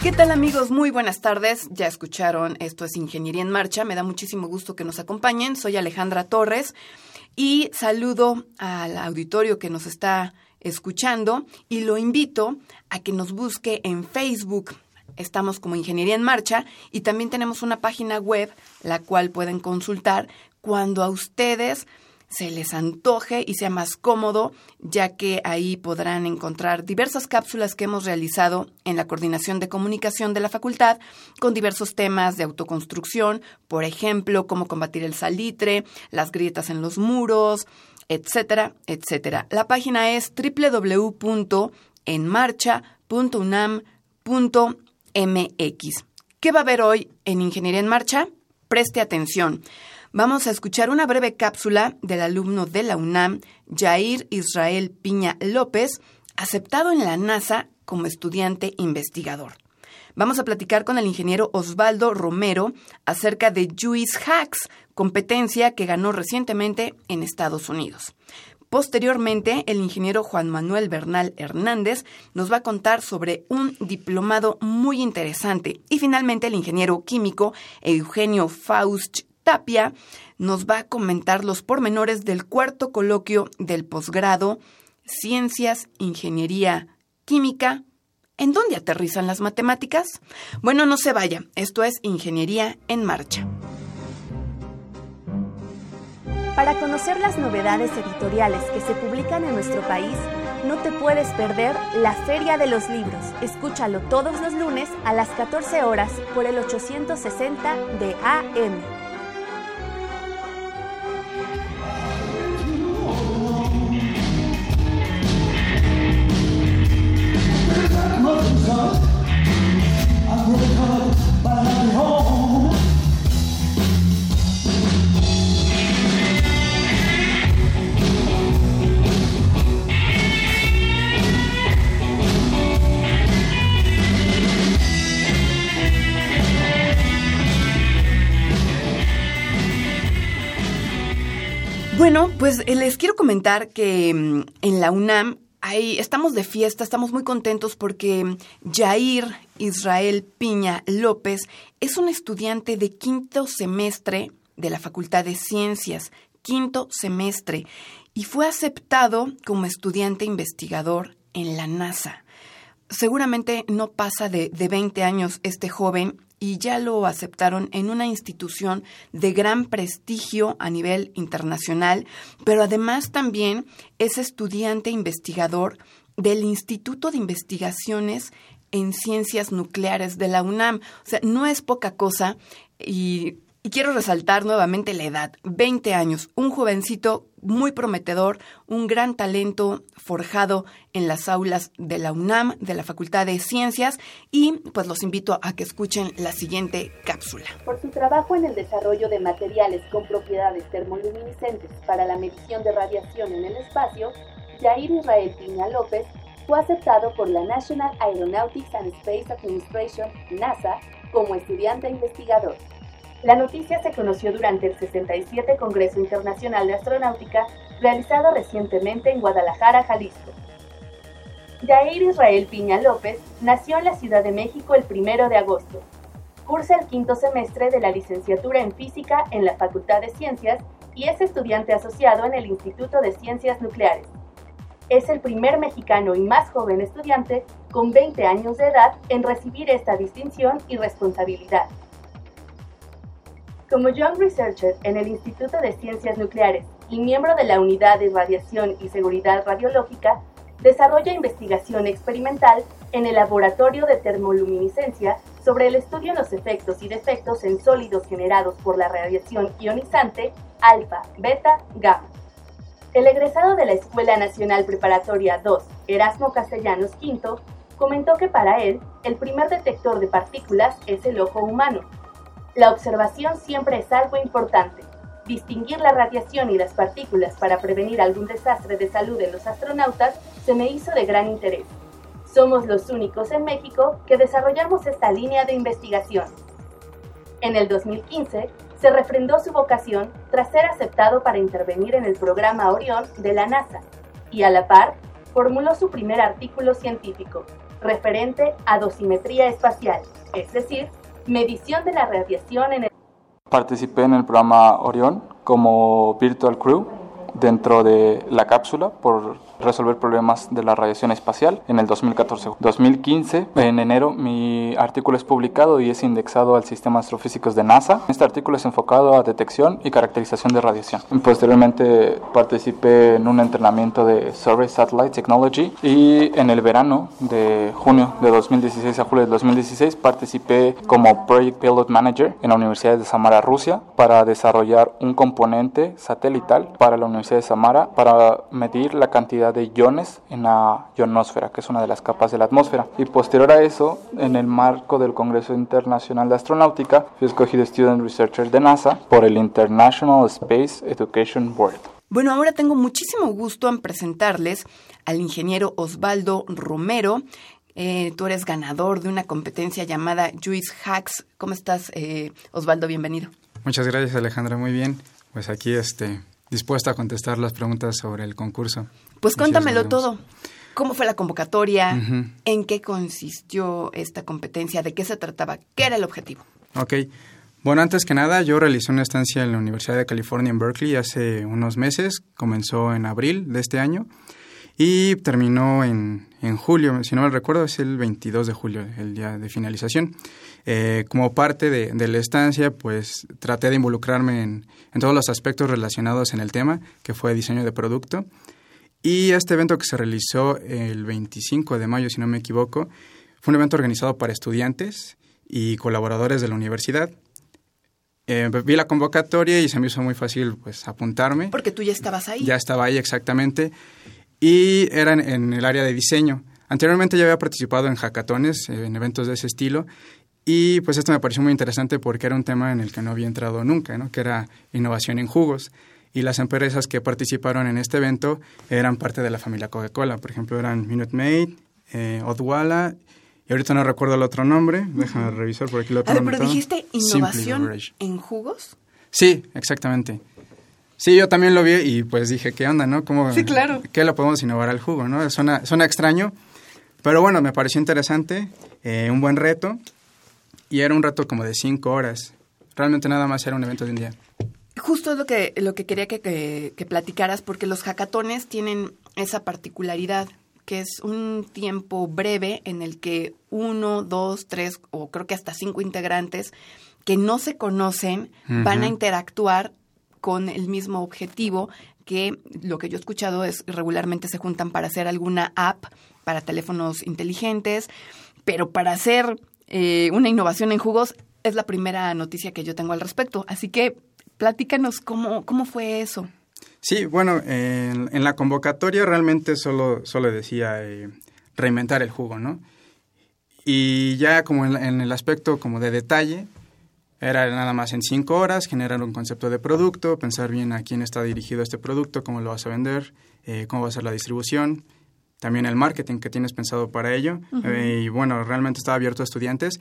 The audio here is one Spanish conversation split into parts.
¿Qué tal amigos? Muy buenas tardes. Ya escucharon, esto es Ingeniería en Marcha. Me da muchísimo gusto que nos acompañen. Soy Alejandra Torres y saludo al auditorio que nos está escuchando y lo invito a que nos busque en Facebook. Estamos como Ingeniería en Marcha y también tenemos una página web la cual pueden consultar cuando a ustedes se les antoje y sea más cómodo, ya que ahí podrán encontrar diversas cápsulas que hemos realizado en la coordinación de comunicación de la facultad con diversos temas de autoconstrucción, por ejemplo, cómo combatir el salitre, las grietas en los muros, etcétera, etcétera. La página es www.enmarcha.unam.mx. ¿Qué va a haber hoy en Ingeniería en Marcha? Preste atención vamos a escuchar una breve cápsula del alumno de la UNAM, Jair Israel Piña López, aceptado en la NASA como estudiante investigador. Vamos a platicar con el ingeniero Osvaldo Romero acerca de Juice Hacks, competencia que ganó recientemente en Estados Unidos. Posteriormente, el ingeniero Juan Manuel Bernal Hernández nos va a contar sobre un diplomado muy interesante. Y finalmente, el ingeniero químico Eugenio Faust Tapia nos va a comentar los pormenores del cuarto coloquio del posgrado Ciencias, Ingeniería, Química. ¿En dónde aterrizan las matemáticas? Bueno, no se vaya, esto es Ingeniería en Marcha. Para conocer las novedades editoriales que se publican en nuestro país, no te puedes perder la Feria de los Libros. Escúchalo todos los lunes a las 14 horas por el 860 de AM. Bueno, pues eh, les quiero comentar que mm, en la UNAM Ahí estamos de fiesta, estamos muy contentos porque Jair Israel Piña López es un estudiante de quinto semestre de la Facultad de Ciencias, quinto semestre, y fue aceptado como estudiante investigador en la NASA. Seguramente no pasa de, de 20 años este joven y ya lo aceptaron en una institución de gran prestigio a nivel internacional, pero además también es estudiante investigador del Instituto de Investigaciones en Ciencias Nucleares de la UNAM. O sea, no es poca cosa y y quiero resaltar nuevamente la edad, 20 años, un jovencito muy prometedor, un gran talento forjado en las aulas de la UNAM, de la Facultad de Ciencias, y pues los invito a que escuchen la siguiente cápsula. Por su trabajo en el desarrollo de materiales con propiedades termoluminiscentes para la medición de radiación en el espacio, Jair Israel Piña López fue aceptado por la National Aeronautics and Space Administration, NASA, como estudiante investigador. La noticia se conoció durante el 67 Congreso Internacional de Astronáutica realizado recientemente en Guadalajara, Jalisco. Jair Israel Piña López nació en la Ciudad de México el 1 de agosto. Cursa el quinto semestre de la licenciatura en Física en la Facultad de Ciencias y es estudiante asociado en el Instituto de Ciencias Nucleares. Es el primer mexicano y más joven estudiante con 20 años de edad en recibir esta distinción y responsabilidad. Como Young Researcher en el Instituto de Ciencias Nucleares y miembro de la Unidad de Radiación y Seguridad Radiológica, desarrolla investigación experimental en el Laboratorio de Termoluminiscencia sobre el estudio de los efectos y defectos en sólidos generados por la radiación ionizante alfa, beta, gamma. El egresado de la Escuela Nacional Preparatoria 2, Erasmo Castellanos V, comentó que para él el primer detector de partículas es el ojo humano, la observación siempre es algo importante. Distinguir la radiación y las partículas para prevenir algún desastre de salud en los astronautas se me hizo de gran interés. Somos los únicos en México que desarrollamos esta línea de investigación. En el 2015, se refrendó su vocación tras ser aceptado para intervenir en el programa Orión de la NASA y a la par formuló su primer artículo científico, referente a dosimetría espacial, es decir, medición de la radiación en el... Participé en el programa Orión como Virtual Crew dentro de la cápsula por resolver problemas de la radiación espacial en el 2014. 2015, en enero, mi artículo es publicado y es indexado al sistema astrofísicos de NASA. Este artículo es enfocado a detección y caracterización de radiación. Posteriormente participé en un entrenamiento de Survey Satellite Technology y en el verano de junio de 2016 a julio de 2016 participé como Project Pilot Manager en la Universidad de Samara, Rusia, para desarrollar un componente satelital para la Universidad de Samara para medir la cantidad de iones en la ionosfera, que es una de las capas de la atmósfera. Y posterior a eso, en el marco del Congreso Internacional de Astronáutica, fui escogido Student Researcher de NASA por el International Space Education Board. Bueno, ahora tengo muchísimo gusto en presentarles al ingeniero Osvaldo Romero. Eh, tú eres ganador de una competencia llamada Juice Hacks. ¿Cómo estás, eh, Osvaldo? Bienvenido. Muchas gracias, Alejandra. Muy bien. Pues aquí este, dispuesta a contestar las preguntas sobre el concurso. Pues cuéntamelo todo. ¿Cómo fue la convocatoria? ¿En qué consistió esta competencia? ¿De qué se trataba? ¿Qué era el objetivo? Ok. Bueno, antes que nada, yo realicé una estancia en la Universidad de California en Berkeley hace unos meses. Comenzó en abril de este año y terminó en, en julio. Si no me recuerdo, es el 22 de julio, el día de finalización. Eh, como parte de, de, la estancia, pues traté de involucrarme en, en todos los aspectos relacionados en el tema, que fue diseño de producto. Y este evento que se realizó el 25 de mayo, si no me equivoco, fue un evento organizado para estudiantes y colaboradores de la universidad. Eh, vi la convocatoria y se me hizo muy fácil pues apuntarme. Porque tú ya estabas ahí. Ya estaba ahí exactamente. Y era en, en el área de diseño. Anteriormente ya había participado en hackatones, en eventos de ese estilo, y pues esto me pareció muy interesante porque era un tema en el que no había entrado nunca, ¿no? que era innovación en jugos y las empresas que participaron en este evento eran parte de la familia Coca-Cola. Por ejemplo, eran Minute Maid, eh, Odwalla, y ahorita no recuerdo el otro nombre. Déjame revisar por aquí lo tengo Pero dijiste innovación en jugos. Sí, exactamente. Sí, yo también lo vi y pues dije, ¿qué onda, no? ¿Cómo, sí, claro. ¿Qué lo podemos innovar al jugo, no? Suena, suena extraño, pero bueno, me pareció interesante, eh, un buen reto, y era un reto como de cinco horas. Realmente nada más era un evento de un día. Justo lo que, lo que quería que, que, que platicaras, porque los hackatones tienen esa particularidad, que es un tiempo breve en el que uno, dos, tres o creo que hasta cinco integrantes que no se conocen uh -huh. van a interactuar con el mismo objetivo que lo que yo he escuchado es regularmente se juntan para hacer alguna app para teléfonos inteligentes, pero para hacer eh, una innovación en jugos es la primera noticia que yo tengo al respecto. Así que platícanos cómo, cómo fue eso. Sí, bueno, en, en la convocatoria realmente solo, solo decía eh, reinventar el jugo, ¿no? Y ya como en, en, el aspecto como de detalle, era nada más en cinco horas, generar un concepto de producto, pensar bien a quién está dirigido este producto, cómo lo vas a vender, eh, cómo va a ser la distribución, también el marketing que tienes pensado para ello. Uh -huh. eh, y bueno, realmente estaba abierto a estudiantes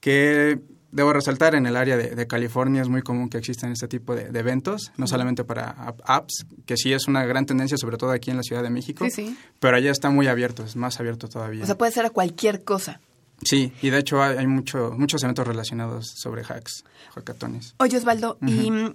que debo resaltar, en el área de, de, California es muy común que existan este tipo de, de eventos, no solamente para apps, que sí es una gran tendencia, sobre todo aquí en la Ciudad de México, sí, sí. pero allá está muy abierto, es más abierto todavía. O sea, puede ser a cualquier cosa. Sí, y de hecho hay, hay mucho, muchos eventos relacionados sobre hacks, hackatones. Oye, Osvaldo, uh -huh. ¿y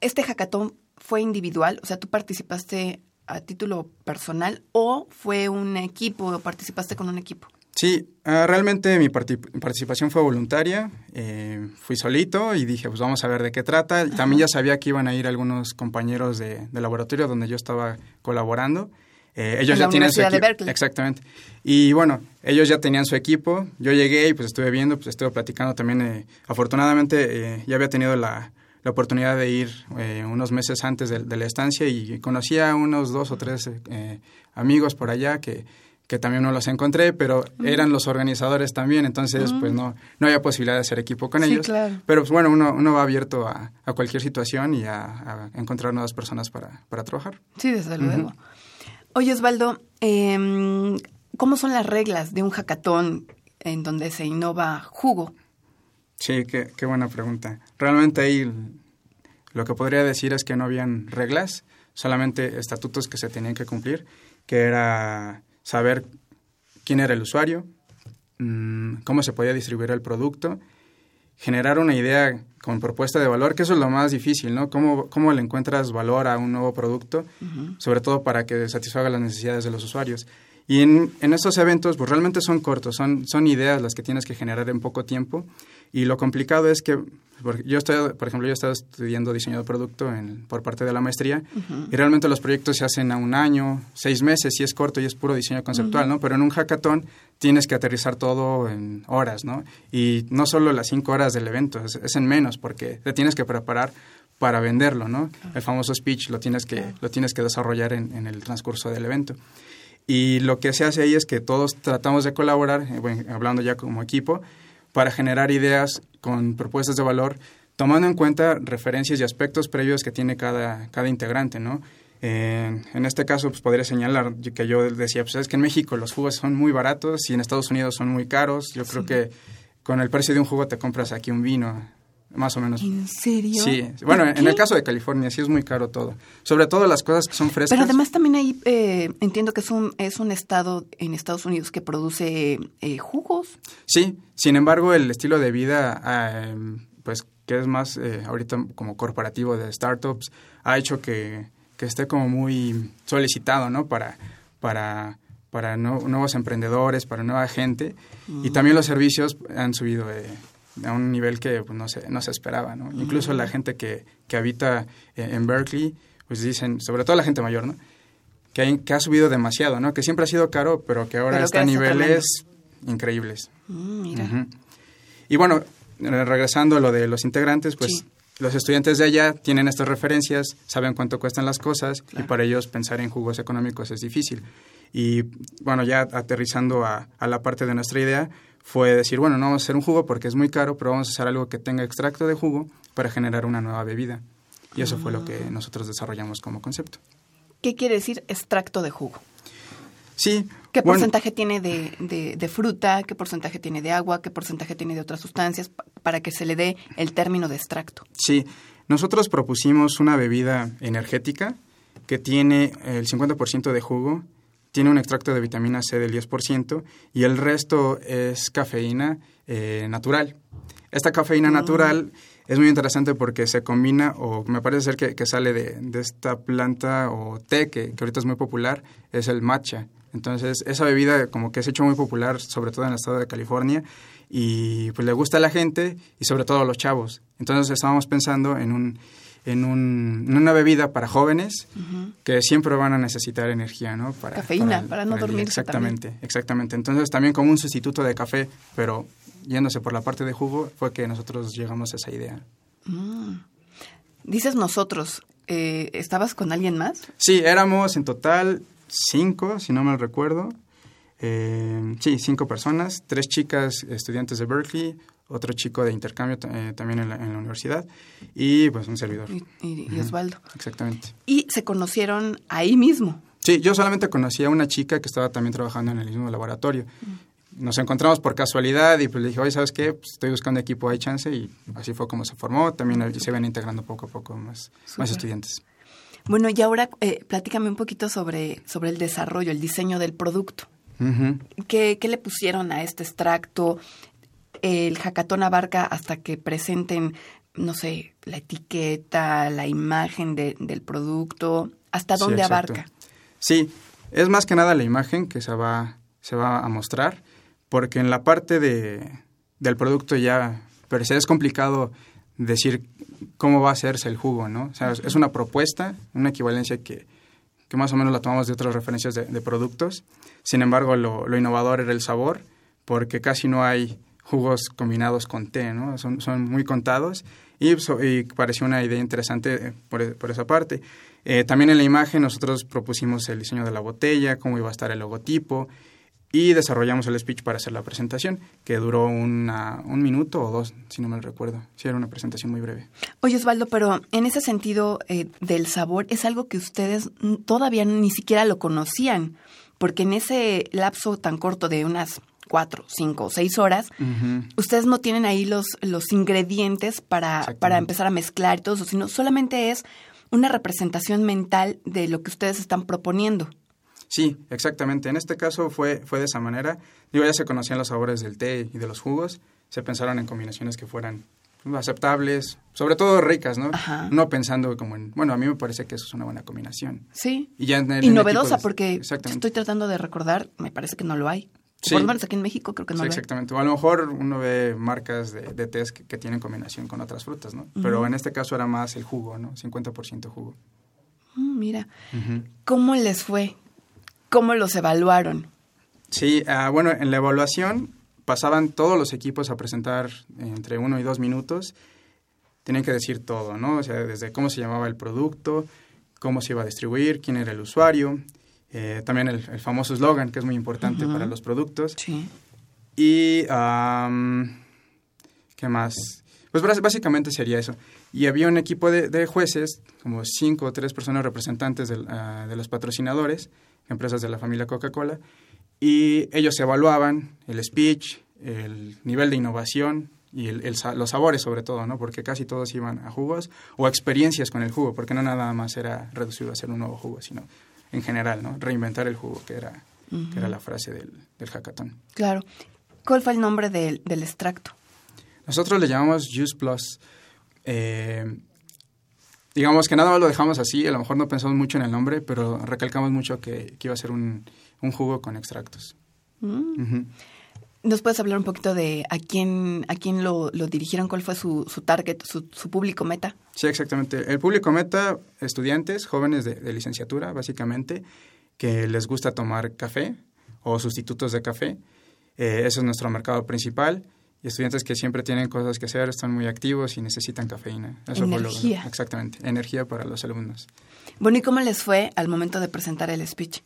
este hackatón fue individual? O sea, ¿tú participaste a título personal o fue un equipo o participaste con un equipo? Sí, ah, realmente mi participación fue voluntaria. Eh, fui solito y dije, pues vamos a ver de qué trata. También ya sabía que iban a ir algunos compañeros de, laboratorio donde yo estaba colaborando. Eh, ellos ya tenían su equipo. Exactamente. Y bueno, ellos ya tenían su equipo. Yo llegué y pues estuve viendo, pues estuve platicando también. Eh, afortunadamente ya había tenido la, la oportunidad de ir unos meses antes de, de, la estancia y conocía a unos dos o tres amigos por allá que que también no los encontré, pero eran los organizadores también, entonces pues no, no había posibilidad de hacer equipo con ellos. Claro. Pero pues bueno, uno, uno va abierto a, a cualquier situación y a, encontrar nuevas personas para, para trabajar. Sí, desde luego. Oye, Osvaldo, eh, ¿cómo son las reglas de un hackathon en donde se innova jugo? Sí, qué, qué buena pregunta. Realmente ahí lo que podría decir es que no habían reglas, solamente estatutos que se tenían que cumplir, que era saber quién era el usuario, mm, cómo se podía distribuir el producto, generar una idea con propuesta de valor, que eso es lo más difícil, ¿no? ¿Cómo, cómo le encuentras valor a un nuevo producto, sobre todo para que satisfaga las necesidades de los usuarios? Y en, en estos eventos, pues realmente son cortos, son, son ideas las que tienes que generar en poco tiempo. Y lo complicado es que yo estoy, por ejemplo, yo he estado estudiando diseño de producto en, por parte de la maestría y realmente los proyectos se hacen a un año, seis meses y es corto y es puro diseño conceptual, ¿no? Pero en un hackathon tienes que aterrizar todo en horas, ¿no? Y no solo las cinco horas del evento, es, en menos porque te tienes que preparar para venderlo, ¿no? El famoso speech lo tienes que, lo tienes que desarrollar en, en el transcurso del evento. Y lo que se hace ahí es que todos tratamos de colaborar, eh, hablando ya como equipo, para generar ideas con propuestas de valor, tomando en cuenta referencias y aspectos previos que tiene cada, cada integrante, ¿no? en este caso, pues podría señalar que yo decía, pues es que en México los jugos son muy baratos y en Estados Unidos son muy caros. Yo creo que con el precio de un jugo te compras aquí un vino más o menos. ¿En serio? Sí. Bueno, en el caso de California sí es muy caro todo. Sobre todo las cosas que son frescas. Pero además también ahí eh, entiendo que es un, es un estado en Estados Unidos que produce eh, jugos. Sí. Sin embargo, el estilo de vida, em, pues que es más eh, ahorita como corporativo de startups, ha hecho que, que esté como muy solicitado, ¿no? Para, para, para nuevos emprendedores, para nueva gente. Y mm. también los servicios han subido a un nivel que pues, no, se, no se esperaba, ¿no? Incluso la gente que, que habita eh, en Berkeley, pues dicen, sobre todo la gente mayor, ¿no? Que, que ha subido demasiado, ¿no? Que siempre ha sido caro, pero que ahora está a niveles increíbles. Mm, y bueno, eh, regresando a lo de los integrantes, pues los estudiantes de allá tienen estas referencias, saben cuánto cuestan las cosas y para ellos pensar en jugos económicos es difícil. Y bueno, ya aterrizando a, a la parte de nuestra idea, fue decir, bueno, no vamos a hacer un jugo porque es muy caro, pero vamos a hacer algo que tenga extracto de jugo para generar una nueva bebida. Y eso fue lo que ah. nosotros desarrollamos como concepto. ¿Qué quiere decir extracto de jugo? Sí. ¿Qué porcentaje tiene de, de, fruta? ¿Qué porcentaje tiene de agua? ¿Qué porcentaje tiene de otras sustancias? Para que se le dé el término de extracto. Sí. Nosotros propusimos una bebida energética que tiene el 50% de jugo tiene un extracto de vitamina C del 10% y el resto es cafeína eh, natural. Esta cafeína natural es muy interesante porque se combina, o me parece ser que, sale de, esta planta o té que, ahorita es muy popular, es el matcha. Entonces, esa bebida como que se ha hecho muy popular, sobre todo en el estado de California, y pues le gusta a la gente y sobre todo a los chavos. Entonces, estábamos pensando en un en, un, una bebida para jóvenes que siempre van a necesitar energía, ¿no? Para, Cafeína, para, no dormir. Exactamente, exactamente. Entonces también como un sustituto de café, pero yéndose por la parte de jugo, fue que nosotros llegamos a esa idea. Mm. Dices nosotros, eh, ¿estabas con alguien más? Sí, éramos en total cinco, si no me recuerdo. Eh, sí, cinco personas, tres chicas estudiantes de Berkeley, otro chico de intercambio eh, también en la, universidad y pues un servidor. Y, Osvaldo. Exactamente. Y se conocieron ahí mismo. Sí, yo solamente conocí a una chica que estaba también trabajando en el mismo laboratorio. Mm. Nos encontramos por casualidad y pues le dije, oye, ¿sabes qué? Pues, estoy buscando equipo, hay chance y así fue como se formó. También se ven integrando poco a poco más, más estudiantes. Bueno, y ahora eh, platícame un poquito sobre, sobre el desarrollo, el diseño del producto. ¿Qué, ¿Qué, le pusieron a este extracto? el hackathon abarca hasta que presenten, no sé, la etiqueta, la imagen del producto, hasta dónde abarca. Sí, es más que nada la imagen que se va, se va a mostrar, porque en la parte de, del producto ya, pero es complicado decir cómo va a hacerse el jugo, ¿no? O sea, es una propuesta, una equivalencia que, que más o menos la tomamos de otras referencias de, productos. Sin embargo, lo, lo, innovador era el sabor, porque casi no hay jugos combinados con té, ¿no? Son, son muy contados y, y pareció una idea interesante por, por esa parte. Eh, también en la imagen nosotros propusimos el diseño de la botella, cómo iba a estar el logotipo y desarrollamos el speech para hacer la presentación, que duró una, un minuto o dos, si no me recuerdo. Sí, era una presentación muy breve. Oye, Osvaldo, pero en ese sentido eh, del sabor, es algo que ustedes todavía ni siquiera lo conocían, porque en ese lapso tan corto de unas cuatro, cinco, seis horas, ustedes no tienen ahí los, los ingredientes para, para empezar a mezclar y todo eso, sino solamente es una representación mental de lo que ustedes están proponiendo. Sí, exactamente. En este caso fue, fue de esa manera. Digo, ya se conocían los sabores del té y de los jugos. Se pensaron en combinaciones que fueran aceptables, sobre todo ricas, ¿no? No pensando como en, bueno, a mí me parece que eso es una buena combinación. Sí. Y, ya y novedosa, porque estoy tratando de recordar, me parece que no lo hay. Sí. Por lo menos aquí en México creo que no lo Exactamente. O a lo mejor uno ve marcas de, de té que, tienen combinación con otras frutas, ¿no? Pero en este caso era más el jugo, ¿no? 50% jugo. Mm, mira, ¿cómo les fue? ¿Cómo los evaluaron? Sí, ah, bueno, en la evaluación pasaban todos los equipos a presentar entre uno y dos minutos. Tenían que decir todo, ¿no? O sea, desde cómo se llamaba el producto, cómo se iba a distribuir, quién era el usuario, eh, también el, famoso eslogan, que es muy importante para los productos. Sí. Y, ¿qué más? Pues básicamente sería eso. Y había un equipo de, jueces, como cinco o tres personas representantes ah, de los patrocinadores, empresas de la familia Coca-Cola, y ellos evaluaban el speech, el nivel de innovación y el, los sabores sobre todo, ¿no? Porque casi todos iban a jugos o experiencias con el jugo, porque no nada más era reducido a hacer un nuevo jugo, sino en general, ¿no? Reinventar el jugo, que era, que era la frase del, del hackathon. Claro. ¿Cuál fue el nombre del, del extracto? Nosotros le llamamos Juice Plus. Eh, digamos que nada más lo dejamos así, a lo mejor no pensamos mucho en el nombre, pero recalcamos mucho que, iba a ser un, jugo con extractos. Mm. ¿Nos puedes hablar un poquito de a quién, a quién lo, dirigieron? ¿Cuál fue su, su target, su, público meta? Sí, exactamente. El público meta, estudiantes, jóvenes de, licenciatura, básicamente, que les gusta tomar café o sustitutos de café. Eh, ese es nuestro mercado principal y estudiantes que siempre tienen cosas que hacer, están muy activos y necesitan cafeína. Eso energía. exactamente, energía para los alumnos. Bueno, ¿y cómo les fue al momento de presentar el speech?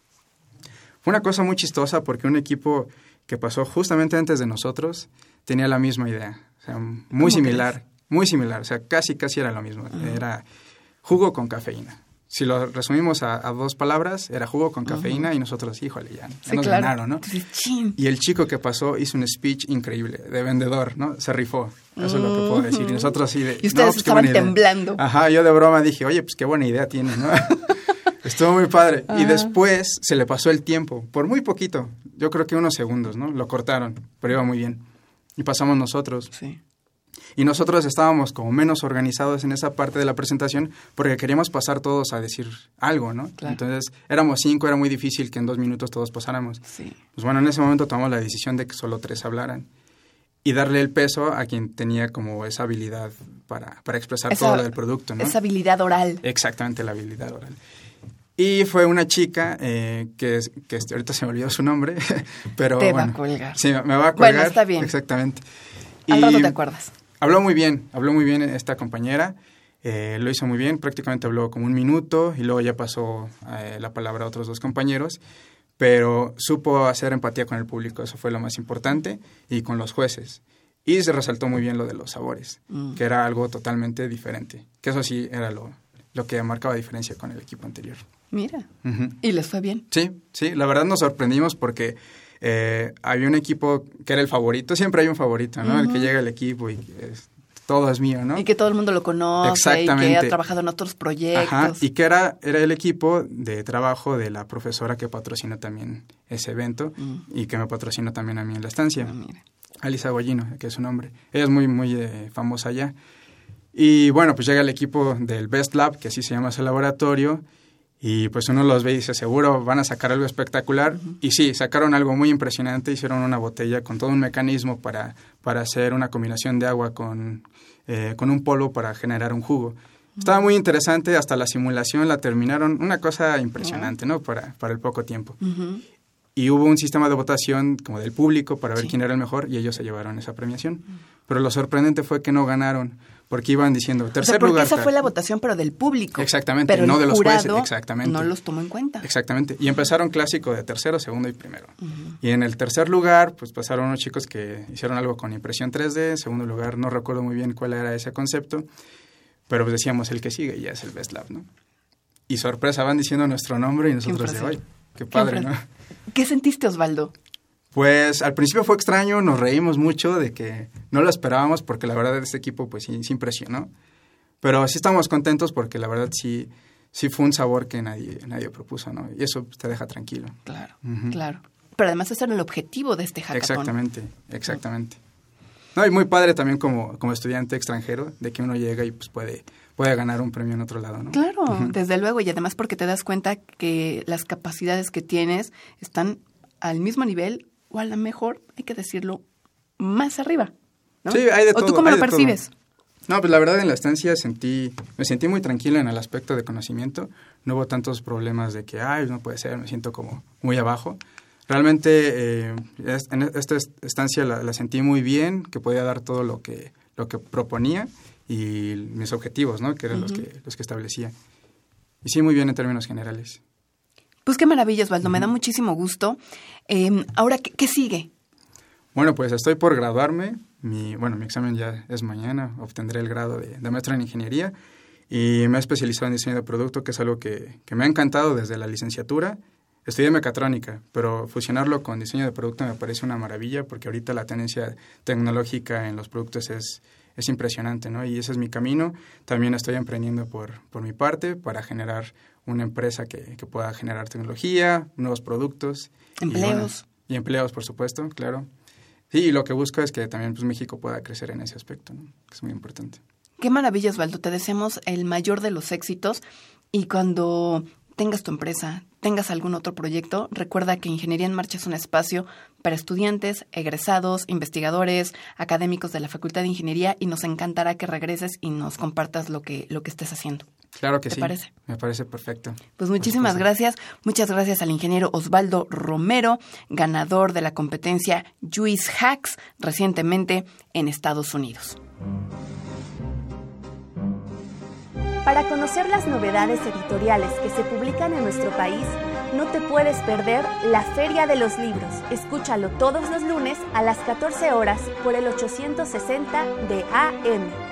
Fue una cosa muy chistosa porque un equipo que pasó justamente antes de nosotros tenía la misma idea, o sea, muy similar, muy similar, o sea, casi, casi era lo mismo. Era jugo con cafeína si lo resumimos a, dos palabras, era jugo con cafeína y nosotros, híjole, ya, nos ganaron, ¿no? Y el chico que pasó hizo un speech increíble, de vendedor, ¿no? Se rifó, eso es lo que puedo decir. Y nosotros así de... Y ustedes pues, estaban temblando. Ajá, yo de broma dije, oye, pues qué buena idea tiene, ¿no? Estuvo muy padre. Y después se le pasó el tiempo, por muy poquito, yo creo que unos segundos, ¿no? Lo cortaron, pero iba muy bien. Y pasamos nosotros. Sí. Y nosotros estábamos como menos organizados en esa parte de la presentación porque queríamos pasar todos a decir algo, ¿no? Entonces éramos cinco, era muy difícil que en dos minutos todos pasáramos. Sí. Pues bueno, en ese momento tomamos la decisión de que solo tres hablaran y darle el peso a quien tenía como esa habilidad para, para expresar todo lo del producto, ¿no? Esa habilidad oral. Exactamente, la habilidad oral. Y fue una chica eh, que, que ahorita se me olvidó su nombre, pero Te va a colgar. Sí, me va a colgar. Bueno, está bien. Exactamente. Al rato te acuerdas. Habló muy bien, habló muy bien esta compañera. Eh, lo hizo muy bien, prácticamente habló como un minuto y luego ya pasó eh, la palabra a otros dos compañeros, pero supo hacer empatía con el público, eso fue lo más importante, y con los jueces. Y se resaltó muy bien lo de los sabores, mm. que era algo totalmente diferente, que eso sí era lo, lo que marcaba diferencia con el equipo anterior. Mira, ¿y les fue bien? Sí, sí, la verdad nos sorprendimos porque eh, había un equipo que era el favorito, siempre hay un favorito, ¿no? El que llega al equipo y todo es mío, ¿no? Y que todo el mundo lo conoce y que ha trabajado en otros proyectos. y que era, era el equipo de trabajo de la profesora que patrocina también ese evento mm. y que me patrocina también a mí en la estancia. Ah, Alisa Guayino, que es su nombre. Ella es muy, muy eh, famosa allá. Y bueno, pues llega el equipo del Best Lab, que así se llama ese laboratorio, Y pues uno los ve y dice, seguro van a sacar algo espectacular. Y sí, sacaron algo muy impresionante, hicieron una botella con todo un mecanismo para, para hacer una combinación de agua con, eh, con un polvo para generar un jugo. Estaba muy interesante, hasta la simulación la terminaron, una cosa impresionante, ¿no? Para, para el poco tiempo. Y hubo un sistema de votación como del público para ver quién era el mejor y ellos se llevaron esa premiación. Pero lo sorprendente fue que no ganaron porque iban diciendo tercer o sea, porque lugar. esa fue la votación, pero del público. Exactamente, pero no el de los jueces. Exactamente. No los tomó en cuenta. Exactamente. Y empezaron clásico de tercero, segundo y primero. Y en el tercer lugar, pues pasaron unos chicos que hicieron algo con impresión 3D. En segundo lugar, no recuerdo muy bien cuál era ese concepto. Pero pues decíamos el que sigue y ya es el Best Lab, ¿no? Y sorpresa, van diciendo nuestro nombre y nosotros de hoy. Qué padre, Qué ¿no? ¿Qué sentiste, Osvaldo? Pues al principio fue extraño, nos reímos mucho de que no lo esperábamos porque la verdad este equipo pues sí, sí impresionó. Pero sí estamos contentos porque la verdad sí, sí fue un sabor que nadie, nadie propuso, ¿no? Y eso pues, te deja tranquilo. Claro, claro. Pero además ese era el objetivo de este hackathon. Exactamente, exactamente. No, y muy padre también como, como estudiante extranjero, de que uno llega y pues puede, puede ganar un premio en otro lado, ¿no? Claro, desde luego, y además porque te das cuenta que las capacidades que tienes están al mismo nivel o a lo mejor, hay que decirlo, más arriba. ¿no? Sí, hay de ¿O tú todo, cómo lo de todo. percibes? No, pues la verdad en la estancia sentí, me sentí muy tranquilo en el aspecto de conocimiento. No hubo tantos problemas de que, ay, no puede ser, me siento como muy abajo. Realmente eh, en esta est- estancia la, la sentí muy bien, que podía dar todo lo que, lo que proponía y mis objetivos, ¿no? Que eran los, que, los que establecía. Y sí, muy bien en términos generales. Pues qué maravilla, Osvaldo, me da muchísimo gusto. Eh, ahora, ¿qué, qué sigue? Bueno, pues estoy por graduarme. Mi, bueno, mi examen ya es mañana. Obtendré el grado de, de maestro en ingeniería y me he especializado en diseño de producto, que es algo que, que me ha encantado desde la licenciatura. Estudié mecatrónica, pero fusionarlo con diseño de producto me parece una maravilla porque ahorita la tendencia tecnológica en los productos es, es impresionante, ¿no? Y ese es mi camino. También estoy emprendiendo por, por mi parte para generar una empresa que, que pueda generar tecnología, nuevos productos. y bueno, Empleos. y empleos, por supuesto, claro. Sí, y lo que busco es que también pues, México pueda crecer en ese aspecto, ¿no? que es muy importante. Qué maravilla, Osvaldo. Te deseamos el mayor de los éxitos y cuando tengas tu empresa, tengas algún otro proyecto, recuerda que Ingeniería en Marcha es un espacio para estudiantes, egresados, investigadores, académicos de la Facultad de Ingeniería y nos encantará que regreses y nos compartas lo que, lo que estés haciendo. Claro que ¿Te sí. parece? Me parece perfecto. Pues muchísimas gracias. Muchas gracias al ingeniero Osvaldo Romero, ganador de la competencia Juice Hacks recientemente en Estados Unidos. Para conocer las novedades editoriales que se publican en nuestro país, no te puedes perder la Feria de los Libros. Escúchalo todos los lunes a las 14 horas por el 860 de AM.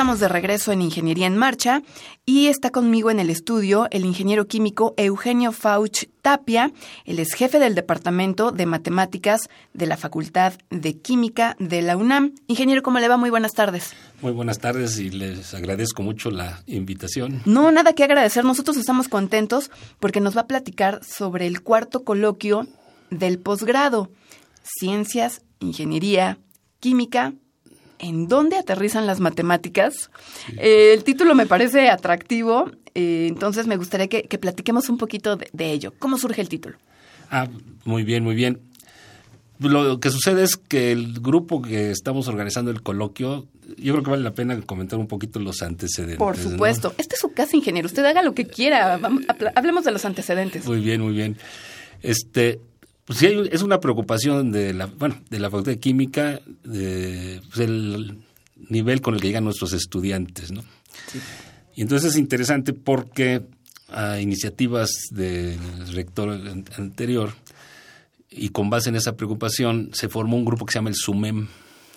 Estamos de regreso en Ingeniería en Marcha y está conmigo en el estudio el ingeniero químico Eugenio Fauch Tapia. Él es jefe del Departamento de Matemáticas de la Facultad de Química de la UNAM. Ingeniero, ¿cómo le va? Muy buenas tardes. Muy buenas tardes y les agradezco mucho la invitación. No, nada que agradecer. Nosotros estamos contentos porque nos va a platicar sobre el cuarto coloquio del posgrado. Ciencias, Ingeniería, Química ¿en dónde aterrizan las matemáticas? Eh, el título me parece atractivo, eh, entonces me gustaría que, platiquemos un poquito de, ello. ¿Cómo surge el título? Ah, muy bien, muy bien. Lo que sucede es que el grupo que estamos organizando el coloquio, yo creo que vale la pena comentar un poquito los antecedentes. Por supuesto. Este es su casa, ingeniero. Usted haga lo que quiera. hablemos de los antecedentes. Muy bien, muy bien. Este, pues sí, es una preocupación de la, bueno, de la Facultad de Química, de, pues el nivel con el que llegan nuestros estudiantes, ¿no? Y entonces es interesante porque a iniciativas del rector anterior y con base en esa preocupación se formó un grupo que se llama el SUMEM,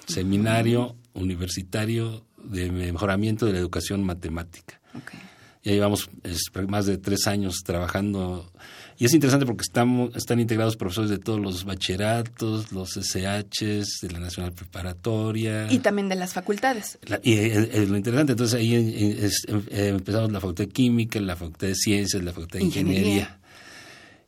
Seminario Universitario de Mejoramiento de la Educación Matemática. Ya llevamos más de tres años trabajando y es interesante porque estamos, están integrados profesores de todos los bachilleratos, los SHs, de la Nacional Preparatoria. Y también de las facultades. y es, lo interesante, entonces ahí empezamos la Facultad de Química, la Facultad de Ciencias, la Facultad de Ingeniería.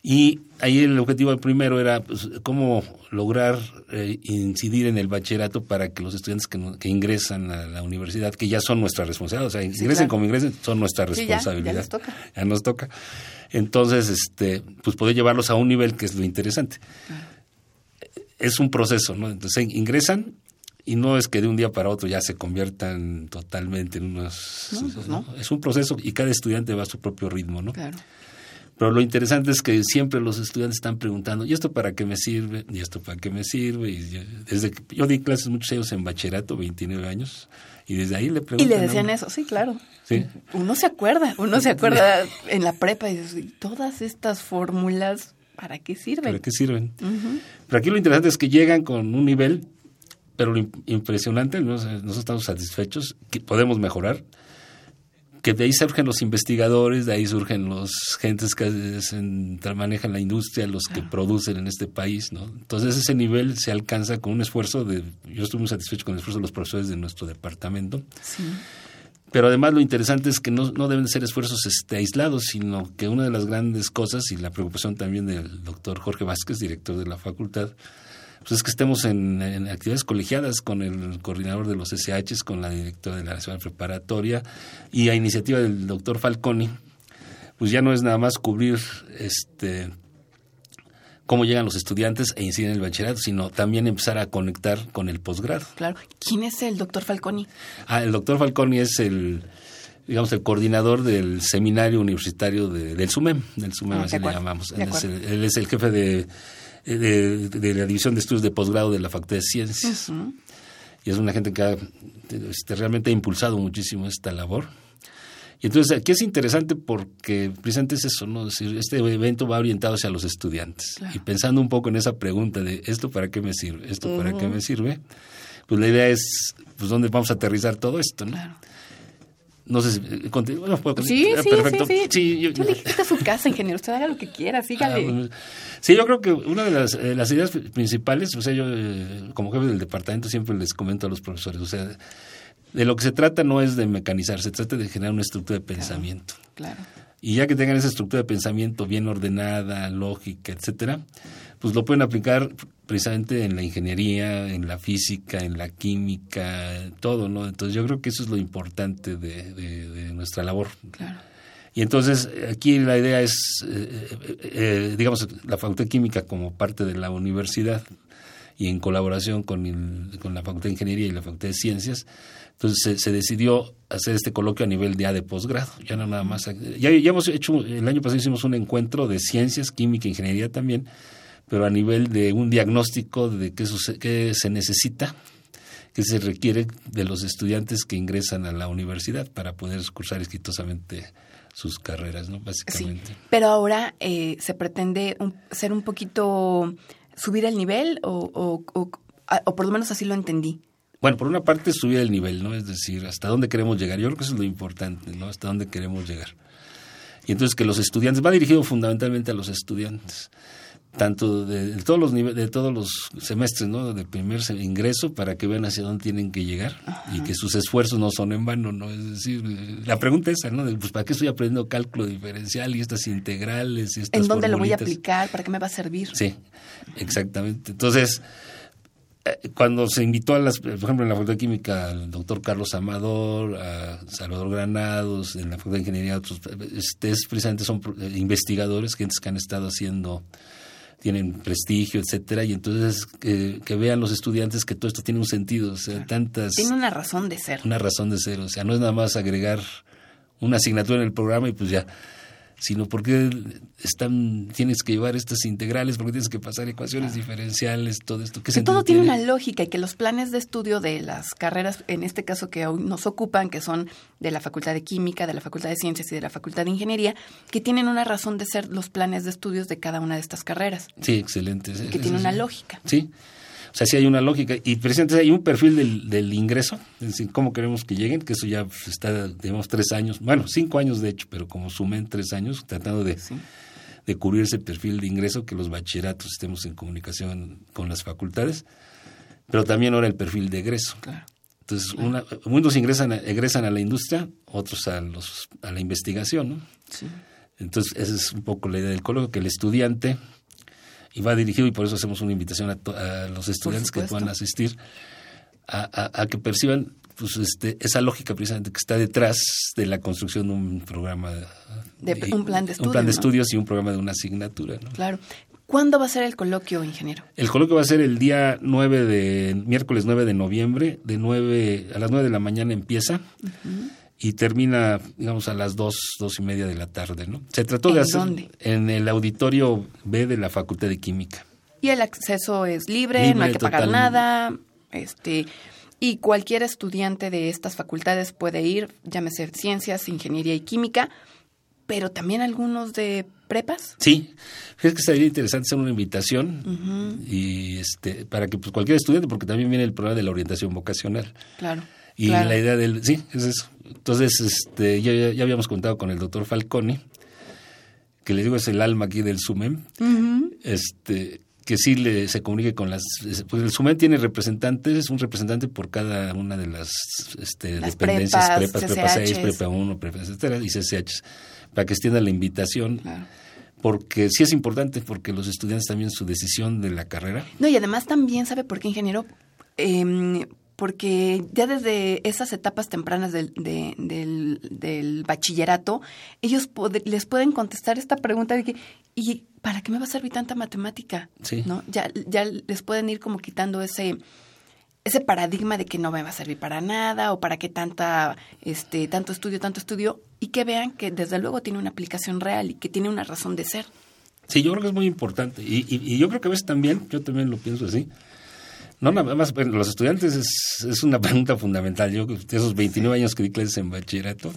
Y ahí el objetivo primero era pues, cómo lograr eh, incidir en el bachillerato para que los estudiantes que, ingresan a la universidad, que ya son nuestra responsabilidad, o sea, ingresen como ingresen, son nuestra responsabilidad. ya, nos toca. Ya nos toca. Entonces, este, pues poder llevarlos a un nivel que es lo interesante. Es un proceso, ¿no? Entonces ingresan y no es que de un día para otro ya se conviertan totalmente en unos... Pues es un proceso y cada estudiante va a su propio ritmo, ¿no? Claro. Pero lo interesante es que siempre los estudiantes están preguntando, ¿y esto para qué me sirve? ¿Y esto para qué me sirve? Y desde que yo di clases muchos años en bachillerato, 29 años, y desde ahí le preguntan. Y le decían eso, sí, claro. ¿Sí? Uno se acuerda, uno se acuerda en la prepa y dice, ¿todas estas fórmulas para qué sirven? ¿Para qué sirven? Pero aquí lo interesante es que llegan con un nivel, pero lo impresionante, nosotros estamos satisfechos, que podemos mejorar que de ahí surgen los investigadores, de ahí surgen los gentes que manejan la industria, los que producen en este país, ¿no? Entonces ese nivel se alcanza con un esfuerzo de, yo estoy muy satisfecho con el esfuerzo de los profesores de nuestro departamento. Sí. Pero además lo interesante es que no, no deben ser esfuerzos este, aislados, sino que una de las grandes cosas y la preocupación también del doctor Jorge Vázquez, director de la facultad, pues es que estemos en, actividades colegiadas con el coordinador de los SHs, con la directora de la Nacional Preparatoria y a iniciativa del doctor Falconi, pues ya no es nada más cubrir este cómo llegan los estudiantes e inciden en el bachillerato, sino también empezar a conectar con el posgrado. Claro. ¿Quién es el doctor Falconi? Ah, el doctor Falconi es el digamos, el coordinador del seminario universitario del SUMEM, del SUMEM, ah, así le llamamos. él es el jefe de de, la División de Estudios de Posgrado de la Facultad de Ciencias. Y es una gente que ha, este, realmente ha impulsado muchísimo esta labor. Y entonces aquí es interesante porque precisamente es eso, ¿no? decir, este evento va orientado hacia los estudiantes. Y pensando un poco en esa pregunta de ¿esto para qué me sirve? ¿Esto para qué me sirve? Pues la idea es, pues, ¿dónde vamos a aterrizar todo esto? ¿no? No sé si eh, continúa. Sí, sí, perfecto. sí, sí. yo, dije, esta es su casa, ingeniero. Usted haga lo que quiera, sígale. Ah, sí, yo creo que una de las, eh, las ideas principales, o sea, yo eh, como jefe del departamento siempre les comento a los profesores, o sea, de lo que se trata no es de mecanizar, se trata de generar una estructura de pensamiento. Claro. Y ya que tengan esa estructura de pensamiento bien ordenada, lógica, etcétera, pues lo pueden aplicar precisamente en la ingeniería, en la física, en la química, todo, ¿no? Entonces yo creo que eso es lo importante de, nuestra labor. Claro. Y entonces aquí la idea es, eh, eh, eh, digamos, la Facultad de Química como parte de la universidad y en colaboración con, con la Facultad de Ingeniería y la Facultad de Ciencias, entonces se, decidió hacer este coloquio a nivel ya de posgrado, ya no nada más. Ya, ya hemos hecho, el año pasado hicimos un encuentro de ciencias, química, ingeniería también, pero a nivel de un diagnóstico de qué, qué se necesita, qué se requiere de los estudiantes que ingresan a la universidad para poder cursar exitosamente sus carreras, ¿no? Básicamente. Sí, pero ahora eh, se pretende ser un poquito, subir el nivel o, o, o, por lo menos así lo entendí. Bueno, por una parte subir el nivel, ¿no? Es decir, hasta dónde queremos llegar. Yo creo que eso es lo importante, ¿no? Hasta dónde queremos llegar. Y entonces que los estudiantes, va dirigido fundamentalmente a los estudiantes, tanto de, todos los niveles, de todos los semestres, ¿no? De primer ingreso para que vean hacia dónde tienen que llegar y que sus esfuerzos no son en vano, ¿no? Es decir, la pregunta es esa, ¿no? pues ¿para qué estoy aprendiendo cálculo diferencial y estas integrales y estas ¿En dónde lo voy a aplicar? ¿Para qué me va a servir? Sí, exactamente. Entonces, cuando se invitó a las, por ejemplo, en la Facultad de Química al doctor Carlos Amador, a Salvador Granados, en la Facultad de Ingeniería, otros, este, precisamente son eh, investigadores, gentes que han estado haciendo, tienen prestigio, etcétera, y entonces que, vean los estudiantes que todo esto tiene un sentido, o sea, tantas... Tiene una razón de ser. Una razón de ser, o sea, no es nada más agregar una asignatura en el programa y pues ya sino porque están, tienes que llevar estas integrales, porque tienes que pasar ecuaciones diferenciales, todo esto. que todo tiene, una lógica y que los planes de estudio de las carreras, en este caso que hoy nos ocupan, que son de la Facultad de Química, de la Facultad de Ciencias y de la Facultad de Ingeniería, que tienen una razón de ser los planes de estudios de cada una de estas carreras. Sí, excelente. Que tiene una lógica. Sí. O sea, sí hay una lógica. Y precisamente hay un perfil del, del ingreso, es decir, cómo queremos que lleguen, que eso ya pues, está, digamos, tres años, bueno, cinco años de hecho, pero como sumen tres años, tratando de, de cubrir ese perfil de ingreso, que los bachilleratos estemos en comunicación con las facultades, pero también ahora el perfil de egreso. Entonces, una, unos ingresan, egresan a la industria, otros a, los, a la investigación, ¿no? Entonces, esa es un poco la idea del coloquio, que el estudiante y va dirigido, y por eso hacemos una invitación a, los estudiantes que puedan asistir, a, que perciban pues este, esa lógica precisamente que está detrás de la construcción de un programa. De, un plan de estudios. Un plan de estudios y un programa de una asignatura. Claro. ¿Cuándo va a ser el coloquio, ingeniero? El coloquio va a ser el día 9 de, miércoles 9 de noviembre, de 9, a las 9 de la mañana empieza y termina, digamos, a las dos, dos y media de la tarde, ¿no? Se trató de hacer en el auditorio B de la Facultad de Química. Y el acceso es libre, no hay que pagar nada, este, y cualquier estudiante de estas facultades puede ir, llámese ciencias, ingeniería y química, pero también algunos de prepas. Sí, es que sería interesante hacer una invitación y este para que pues, cualquier estudiante, porque también viene el programa de la orientación vocacional. Claro. Y la idea del, sí, es eso. Entonces, este, ya, ya habíamos contado con el doctor Falconi, que le digo es el alma aquí del SUMEM, este, que sí le, se comunique con las... Pues el SUMEM tiene representantes, es un representante por cada una de las, este, dependencias, prepas, prepa 6, prepa 1, prepa, etcétera, y CCH, para que extienda la invitación. porque sí es importante porque los estudiantes también su decisión de la carrera. No, y además también sabe por qué ingeniero eh, porque ya desde esas etapas tempranas del, del, bachillerato, ellos les pueden contestar esta pregunta de que, ¿y para qué me va a servir tanta matemática? Sí. ¿No? Ya, ya les pueden ir como quitando ese ese paradigma de que no me va a servir para nada o para qué tanta este tanto estudio tanto estudio y que vean que desde luego tiene una aplicación real y que tiene una razón de ser sí yo creo que es muy importante y, y yo creo que a veces también yo también lo pienso así no, nada más, los estudiantes es, es, una pregunta fundamental. Yo, esos 29 años que di clases en bachillerato,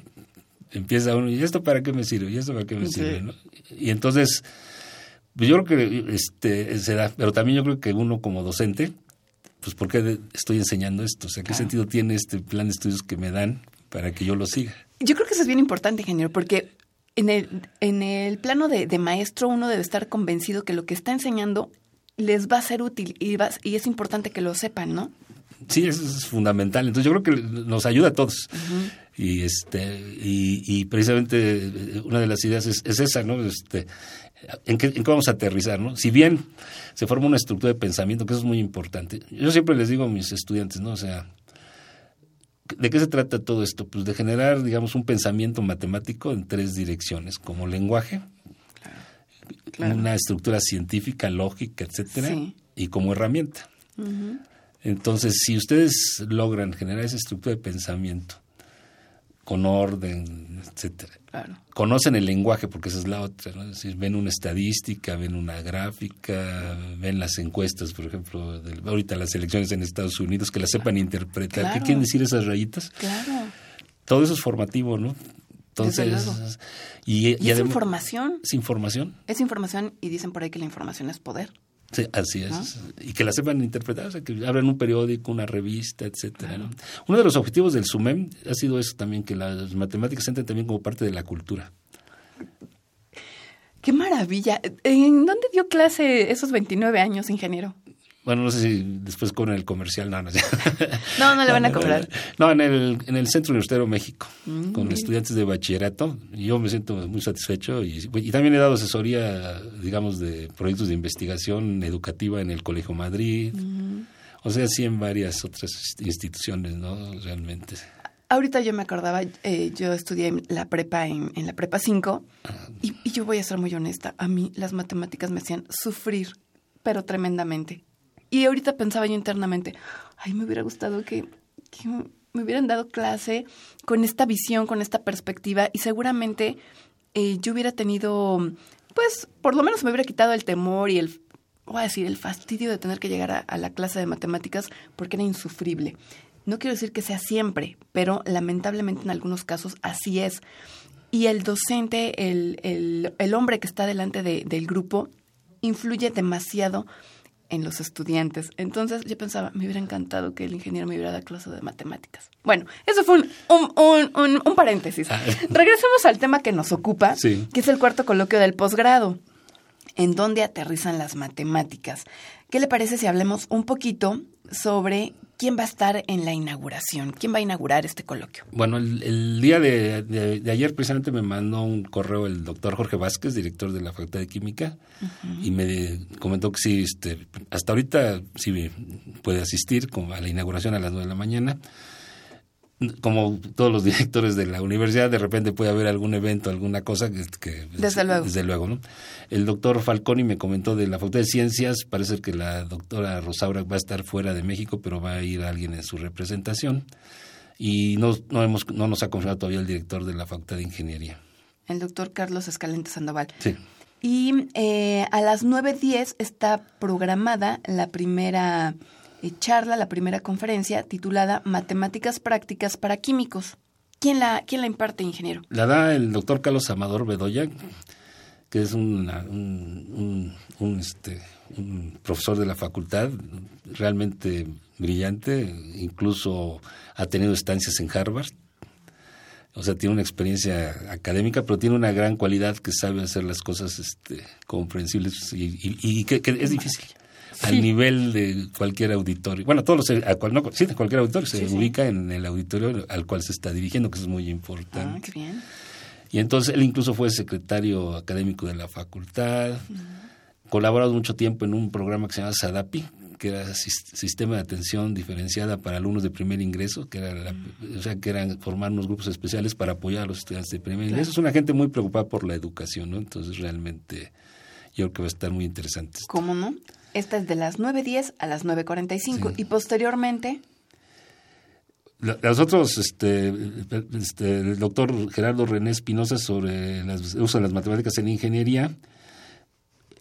empieza uno, ¿y esto para qué me sirve? ¿Y esto para qué me sirve? ¿no? Y entonces, pues yo creo que este, se da, pero también yo creo que uno como docente, pues ¿por qué estoy enseñando esto? O sea, ¿qué sentido tiene este plan de estudios que me dan para que yo lo siga? Yo creo que eso es bien importante, ingeniero, porque en el, en el plano de, de maestro uno debe estar convencido que lo que está enseñando les va a ser útil y, y es importante que lo sepan, ¿no? Sí, eso es fundamental. Entonces yo creo que nos ayuda a todos. Y este y, precisamente eh, una de las ideas es, esa, ¿no? Este, ¿en qué, ¿en qué, vamos a aterrizar, no? Si bien se forma una estructura de pensamiento, que eso es muy importante. Yo siempre les digo a mis estudiantes, ¿no? O sea, ¿de qué se trata todo esto? Pues de generar, digamos, un pensamiento matemático en tres direcciones, como lenguaje, una estructura científica, lógica, etcétera, y como herramienta. Entonces, si ustedes logran generar esa estructura de pensamiento con orden, etcétera, conocen el lenguaje, porque esa es la otra, ¿no? Es decir, ven una estadística, ven una gráfica, ven las encuestas, por ejemplo, ahorita las elecciones en Estados Unidos, que las sepan interpretar. ¿Qué quieren decir esas rayitas? Claro. Todo eso es formativo, ¿no? Entonces, y, es información. Es información. Es información y dicen por ahí que la información es poder. Sí, así es. Y que la sepan interpretar, o sea, que abran un periódico, una revista, etcétera. ¿no? Uno de los objetivos del SUMEM ha sido eso también, que las matemáticas entren también como parte de la cultura. ¡Qué maravilla! ¿En dónde dio clase esos 29 años, ingeniero? Bueno, no sé si después cobran el comercial, no, no. No, no le van a cobrar. No, en el, en el Centro Universitario México, con estudiantes de bachillerato. Yo me siento muy satisfecho y, y, también he dado asesoría, digamos, de proyectos de investigación educativa en el Colegio Madrid. O sea, sí en varias otras instituciones, ¿no? Realmente. Ahorita yo me acordaba, eh, yo estudié la prepa en, en la prepa 5 y, y yo voy a ser muy honesta, a mí las matemáticas me hacían sufrir, pero tremendamente. Y ahorita pensaba yo internamente, ay, me hubiera gustado que, me hubieran dado clase con esta visión, con esta perspectiva, y seguramente eh, yo hubiera tenido, pues, por lo menos me hubiera quitado el temor y el, voy a decir, el fastidio de tener que llegar a, la clase de matemáticas porque era insufrible. No quiero decir que sea siempre, pero lamentablemente en algunos casos así es. Y el docente, el, el, hombre que está delante de, del grupo, influye demasiado en los estudiantes. Entonces yo pensaba, me hubiera encantado que el ingeniero me hubiera dado clase de matemáticas. Bueno, eso fue un, un, un, un, paréntesis. Regresemos al tema que nos ocupa, Sí. que es el cuarto coloquio del posgrado, en donde aterrizan las matemáticas. ¿Qué le parece si hablemos un poquito sobre quién va a estar en la inauguración? ¿Quién va a inaugurar este coloquio? Bueno, el, el día de, de- de ayer precisamente me mandó un correo el doctor Jorge Vázquez, director de la Facultad de Química, y me comentó que sí, este, hasta ahorita sí puede asistir a la inauguración a las nueve de la mañana. Como todos los directores de la universidad, de repente puede haber algún evento, alguna cosa que... que- Desde luego. Desde luego, ¿no? El doctor Falconi me comentó de la Facultad de Ciencias, parece que la doctora Rosaura va a estar fuera de México, pero va a ir alguien en su representación y no, no, hemos, no nos ha confirmado todavía el director de la Facultad de Ingeniería. El doctor Carlos Escalente Sandoval. Sí. Y eh, a las 9.10 está programada la primera charla, la primera conferencia titulada Matemáticas Prácticas para Químicos. ¿Quién la, quién la imparte, ingeniero? La da el doctor Carlos Amador Bedoya, que es una- un, un- un, este, un profesor de la facultad, realmente brillante, incluso ha tenido estancias en Harvard. O sea, tiene una experiencia académica, pero tiene una gran cualidad que sabe hacer las cosas este, comprensibles y, y- y que, que es difícil. Al nivel de cualquier auditorio. Bueno, todos los, a cual- no, sí, de cualquier auditorio se ubica en el auditorio al cual se está dirigiendo, que es muy importante. Ah, qué bien. Y entonces él incluso fue secretario académico de la facultad, colaborado mucho tiempo en un programa que se llama SADAPI, que era sis- Sistema de Atención Diferenciada para Alumnos de Primer Ingreso, que era la- o sea, que eran formar unos grupos especiales para apoyar a los estudiantes de primer ingreso. Es una gente muy preocupada por la educación, ¿no? Entonces realmente yo creo que va a estar muy interesante. ¿Cómo no? Esta es de las 9.10 a las 9.45 y posteriormente La- Los otros, este, este, el doctor Gerardo René Espinosa sobre las- el uso de las matemáticas en ingeniería.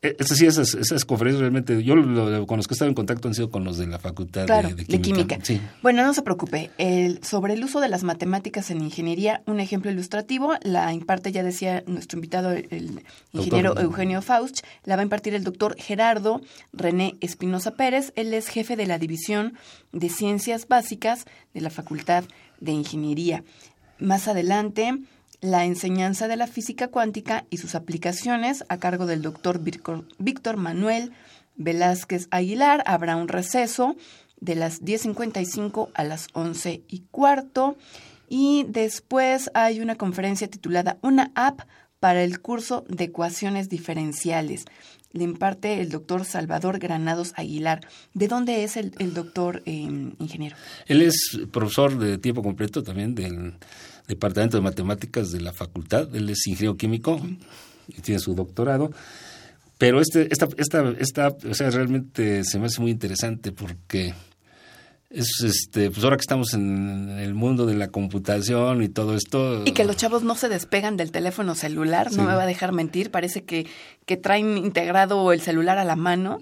Eh, Esas sí, esas, esas conferencias realmente, yo lo, lo- con los que he estado en contacto han sido con los de la Facultad Claro, de, de de química. Química. Sí. Bueno, no se preocupe. El, sobre el uso de las matemáticas en ingeniería, un ejemplo ilustrativo, la imparte, ya decía nuestro invitado, el, el ingeniero Doctor. Eugenio Faust, la va a impartir el doctor Gerardo René Espinosa Pérez. Él es jefe de la División de Ciencias Básicas de la Facultad de Ingeniería. Más adelante, la enseñanza de la física cuántica y sus aplicaciones a cargo del doctor Víctor Manuel Velázquez Aguilar. Habrá un receso de las 10.55 a las 11 y cuarto. Y después hay una conferencia titulada Una app para el curso de ecuaciones diferenciales. Le imparte el doctor Salvador Granados Aguilar. ¿De dónde es el, doctor eh, ingeniero? Él es profesor de tiempo completo también del Departamento de Matemáticas de la Facultad. Él es ingeniero químico y tiene su doctorado. Pero este, esta, esta, esta, o sea, realmente se me hace muy interesante porque es este, pues ahora que estamos en el mundo de la computación y todo esto. Y que los chavos no se despegan del teléfono celular, no me va a dejar mentir, parece que, que traen integrado el celular a la mano.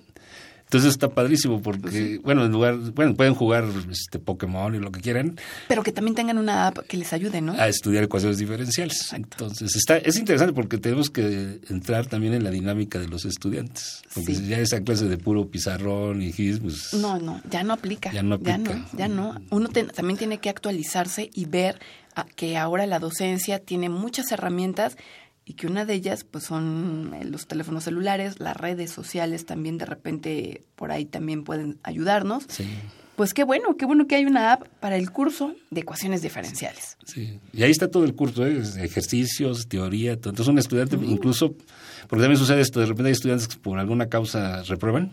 Entonces está padrísimo porque, bueno, en lugar, bueno, pueden jugar este Pokémon y lo que quieran. Pero que también tengan una app que les ayude, ¿no? A estudiar ecuaciones diferenciales. Entonces está, es interesante porque tenemos que entrar también en la dinámica de los estudiantes. Porque si ya esa clase de puro pizarrón y gis, pues... No, no, ya no aplica. Ya no aplica. Ya no, ya no. Uno también tiene que actualizarse y ver que ahora la docencia tiene muchas herramientas y que una de ellas pues son eh, los teléfonos celulares, las redes sociales también de repente por ahí también pueden ayudarnos. Sí. Pues qué bueno, qué bueno que hay una app para el curso de ecuaciones diferenciales. Sí, y ahí está todo el curso, ¿eh? ejercicios, teoría, todo. Entonces un estudiante incluso, porque también sucede esto, de repente hay estudiantes que por alguna causa reprueban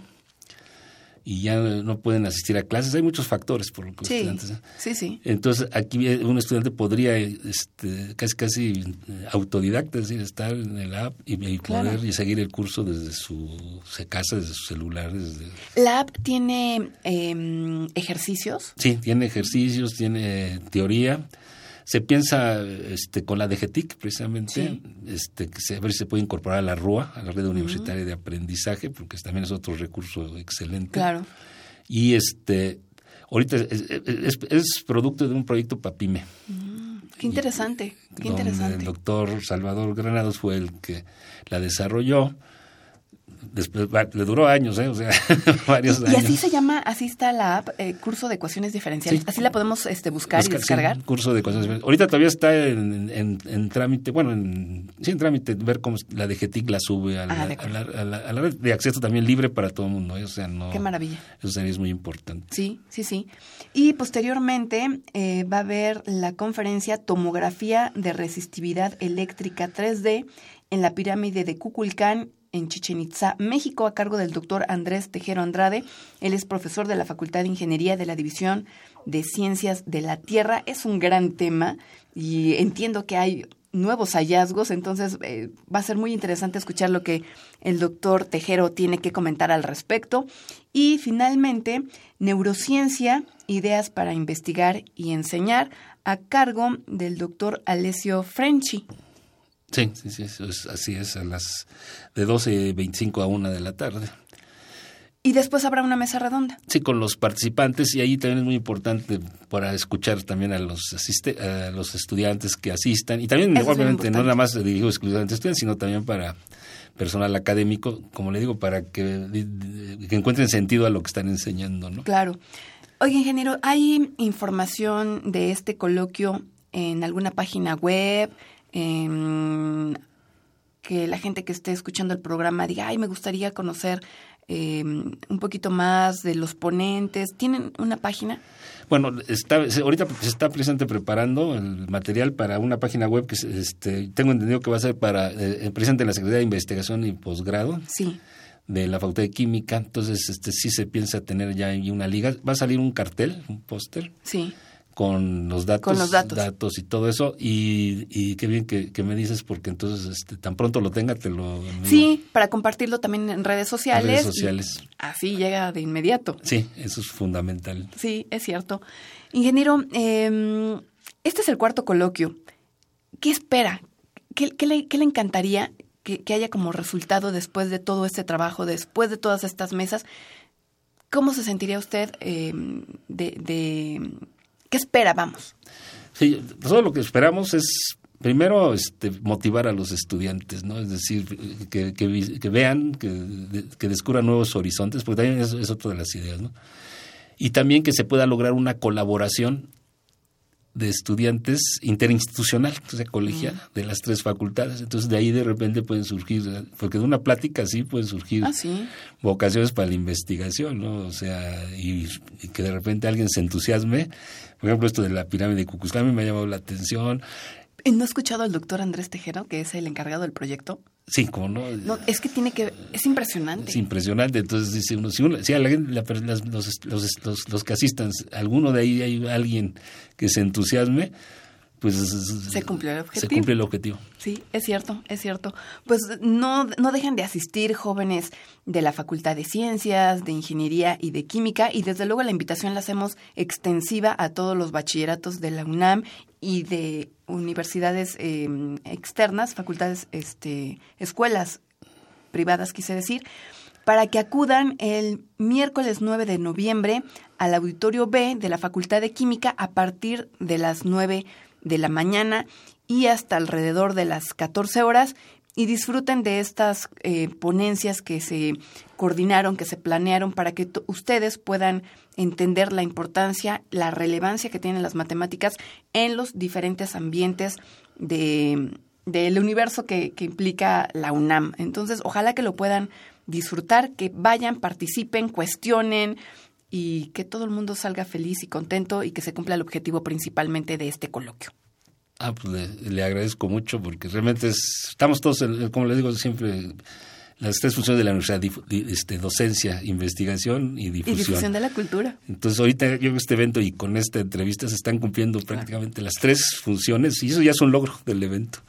y ya no pueden asistir a clases. Hay muchos factores por lo que sí, estudiantes. Sí, sí. Entonces, aquí un estudiante podría este, casi casi eh, autodidacta, es decir, estar en el app y, poder y seguir el curso desde su casa, desde su celular. Desde... ¿La app tiene eh, ejercicios? Sí, tiene ejercicios, tiene teoría se piensa este, con la DGTIC, precisamente, este, que se, a ver si se puede incorporar a la RUA, a la Red Universitaria de Aprendizaje, porque también es otro recurso excelente. Claro. Y este, ahorita es, producto de un proyecto PAPIME. Mm, qué interesante, qué interesante. El doctor Salvador Granados fue el que la desarrolló después le duró años, ¿eh? o sea, varios y, años. Y así se llama, así está la app, eh, curso de ecuaciones diferenciales. Así la podemos este, buscar, y descargar. Sí, curso de ecuaciones diferenciales. Ahorita todavía está en, en, en trámite, bueno, en, sí, en trámite, ver cómo la de la sube a la, Ah, a, la, acuerdo. a, la, a la red de acceso también libre para todo el mundo, ¿eh? o sea, no. Qué maravilla. Eso es muy importante. Sí, sí, sí. Y posteriormente eh, va a haber la conferencia Tomografía de Resistividad Eléctrica 3D en la pirámide de Cuculcán en Chichen Itza, México, a cargo del doctor Andrés Tejero Andrade. Él es profesor de la Facultad de Ingeniería de la División de Ciencias de la Tierra. Es un gran tema y entiendo que hay nuevos hallazgos, entonces eh, va a ser muy interesante escuchar lo que el doctor Tejero tiene que comentar al respecto. Y finalmente, neurociencia, ideas para investigar y enseñar, a cargo del doctor Alessio Frenchi. Sí, sí, sí, eso es, así es, a las de 12.25 a 1 de la tarde. Y después habrá una mesa redonda. Sí, con los participantes y ahí también es muy importante para escuchar también a los asiste, a los estudiantes que asistan y también Eso obviamente no nada más dirigido exclusivamente a estudiantes, sino también para personal académico, como le digo, para que, que encuentren sentido a lo que están enseñando, ¿no? Claro. Oye, ingeniero, ¿hay información de este coloquio en alguna página web? En que la gente que esté escuchando el programa diga, ay, me gustaría conocer eh, un poquito más de los ponentes. ¿Tienen una página? Bueno, está, ahorita se está precisamente preparando el material para una página web que este, tengo entendido que va a ser para eh, presente en la Secretaría de Investigación y Posgrado Sí. de la Facultad de Química. Entonces, este sí se piensa tener ya una liga. Va a salir un cartel, un póster Sí. Con los datos, Con los datos. y todo eso. Y, y qué bien que, que me dices, porque entonces este, tan pronto lo tenga, te lo envío Sí, para compartirlo también en redes en sociales. redes sociales. así llega de inmediato. Sí, eso es fundamental. Sí, es cierto. Ingeniero, eh, este es el cuarto coloquio. ¿Qué espera? ¿Qué, qué le, qué le encantaría que, que haya como resultado después de todo este trabajo, después de todas estas mesas? ¿Cómo se sentiría usted eh, de, de- ¿Qué espera? Vamos. Sí, todo lo que esperamos es primero este, motivar a los estudiantes, ¿no? Es decir, que, que vi- que vean, que, que descubran nuevos horizontes, porque también es, es otra de las ideas, ¿no? Y también que se pueda lograr una colaboración de estudiantes interinstitucional, o sea, colegiada, de las tres facultades. Entonces, de ahí de repente pueden surgir, porque de una plática así pueden surgir Ah, sí. vocaciones para la investigación, ¿no? O sea, y, y que de repente alguien se entusiasme. Por ejemplo, esto de la pirámide de mí me ha llamado la atención. ¿No ha escuchado al doctor Andrés Tejero, que es el encargado del proyecto? Sí, como no. No, es que tiene que... Es impresionante. Es impresionante. Entonces dice uno, si, uno, si a la la las- los, los, los, los que asistan, alguno de ahí hay alguien que se entusiasme, pues Se cumplió el Se objetivo. cumple el objetivo. Sí, es cierto, es cierto. Pues no, no dejen de asistir jóvenes de la Facultad de Ciencias, de Ingeniería y de Química y desde luego la invitación la hacemos extensiva a todos los bachilleratos de la UNAM y de universidades eh, externas, facultades, este, escuelas privadas, quise decir, para que acudan el miércoles 9 de noviembre al auditorio B de la Facultad de Química a partir de las 9 de la mañana y hasta alrededor de las 14 horas y disfruten de estas eh, ponencias que se coordinaron, que se planearon para que ustedes puedan entender la importancia, la relevancia que tienen las matemáticas en los diferentes ambientes de, del universo que, que implica la UNAM. Entonces, ojalá que lo puedan disfrutar, que vayan, participen, cuestionen y que todo el mundo salga feliz y contento y que se cumpla el objetivo principalmente de este coloquio. Ah, pues le, agradezco mucho porque realmente estamos todos, como le digo siempre, las tres funciones de la universidad, este, docencia, investigación y difusión. Y difusión de la cultura. Entonces ahorita yo este evento y con esta entrevista se están cumpliendo prácticamente las tres funciones y eso ya es un logro del evento.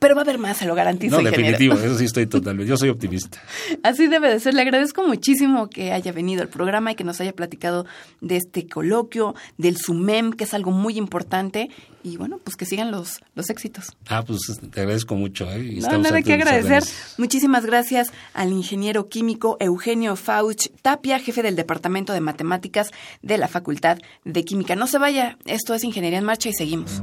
Pero va a haber más, se lo garantizo. No, definitivo, eso sí estoy totalmente. Yo soy optimista. Así debe de ser. Le agradezco muchísimo que haya venido al programa y que nos haya platicado de este coloquio, del SUMEM, que es algo muy importante. Y bueno, pues que sigan los, los éxitos. Ah, pues te agradezco mucho. ¿eh? no, nada que agradecer. Muchísimas gracias al ingeniero químico Eugenio Fauch Tapia, jefe del Departamento de Matemáticas de la Facultad de Química. No se vaya, esto es Ingeniería en Marcha y seguimos.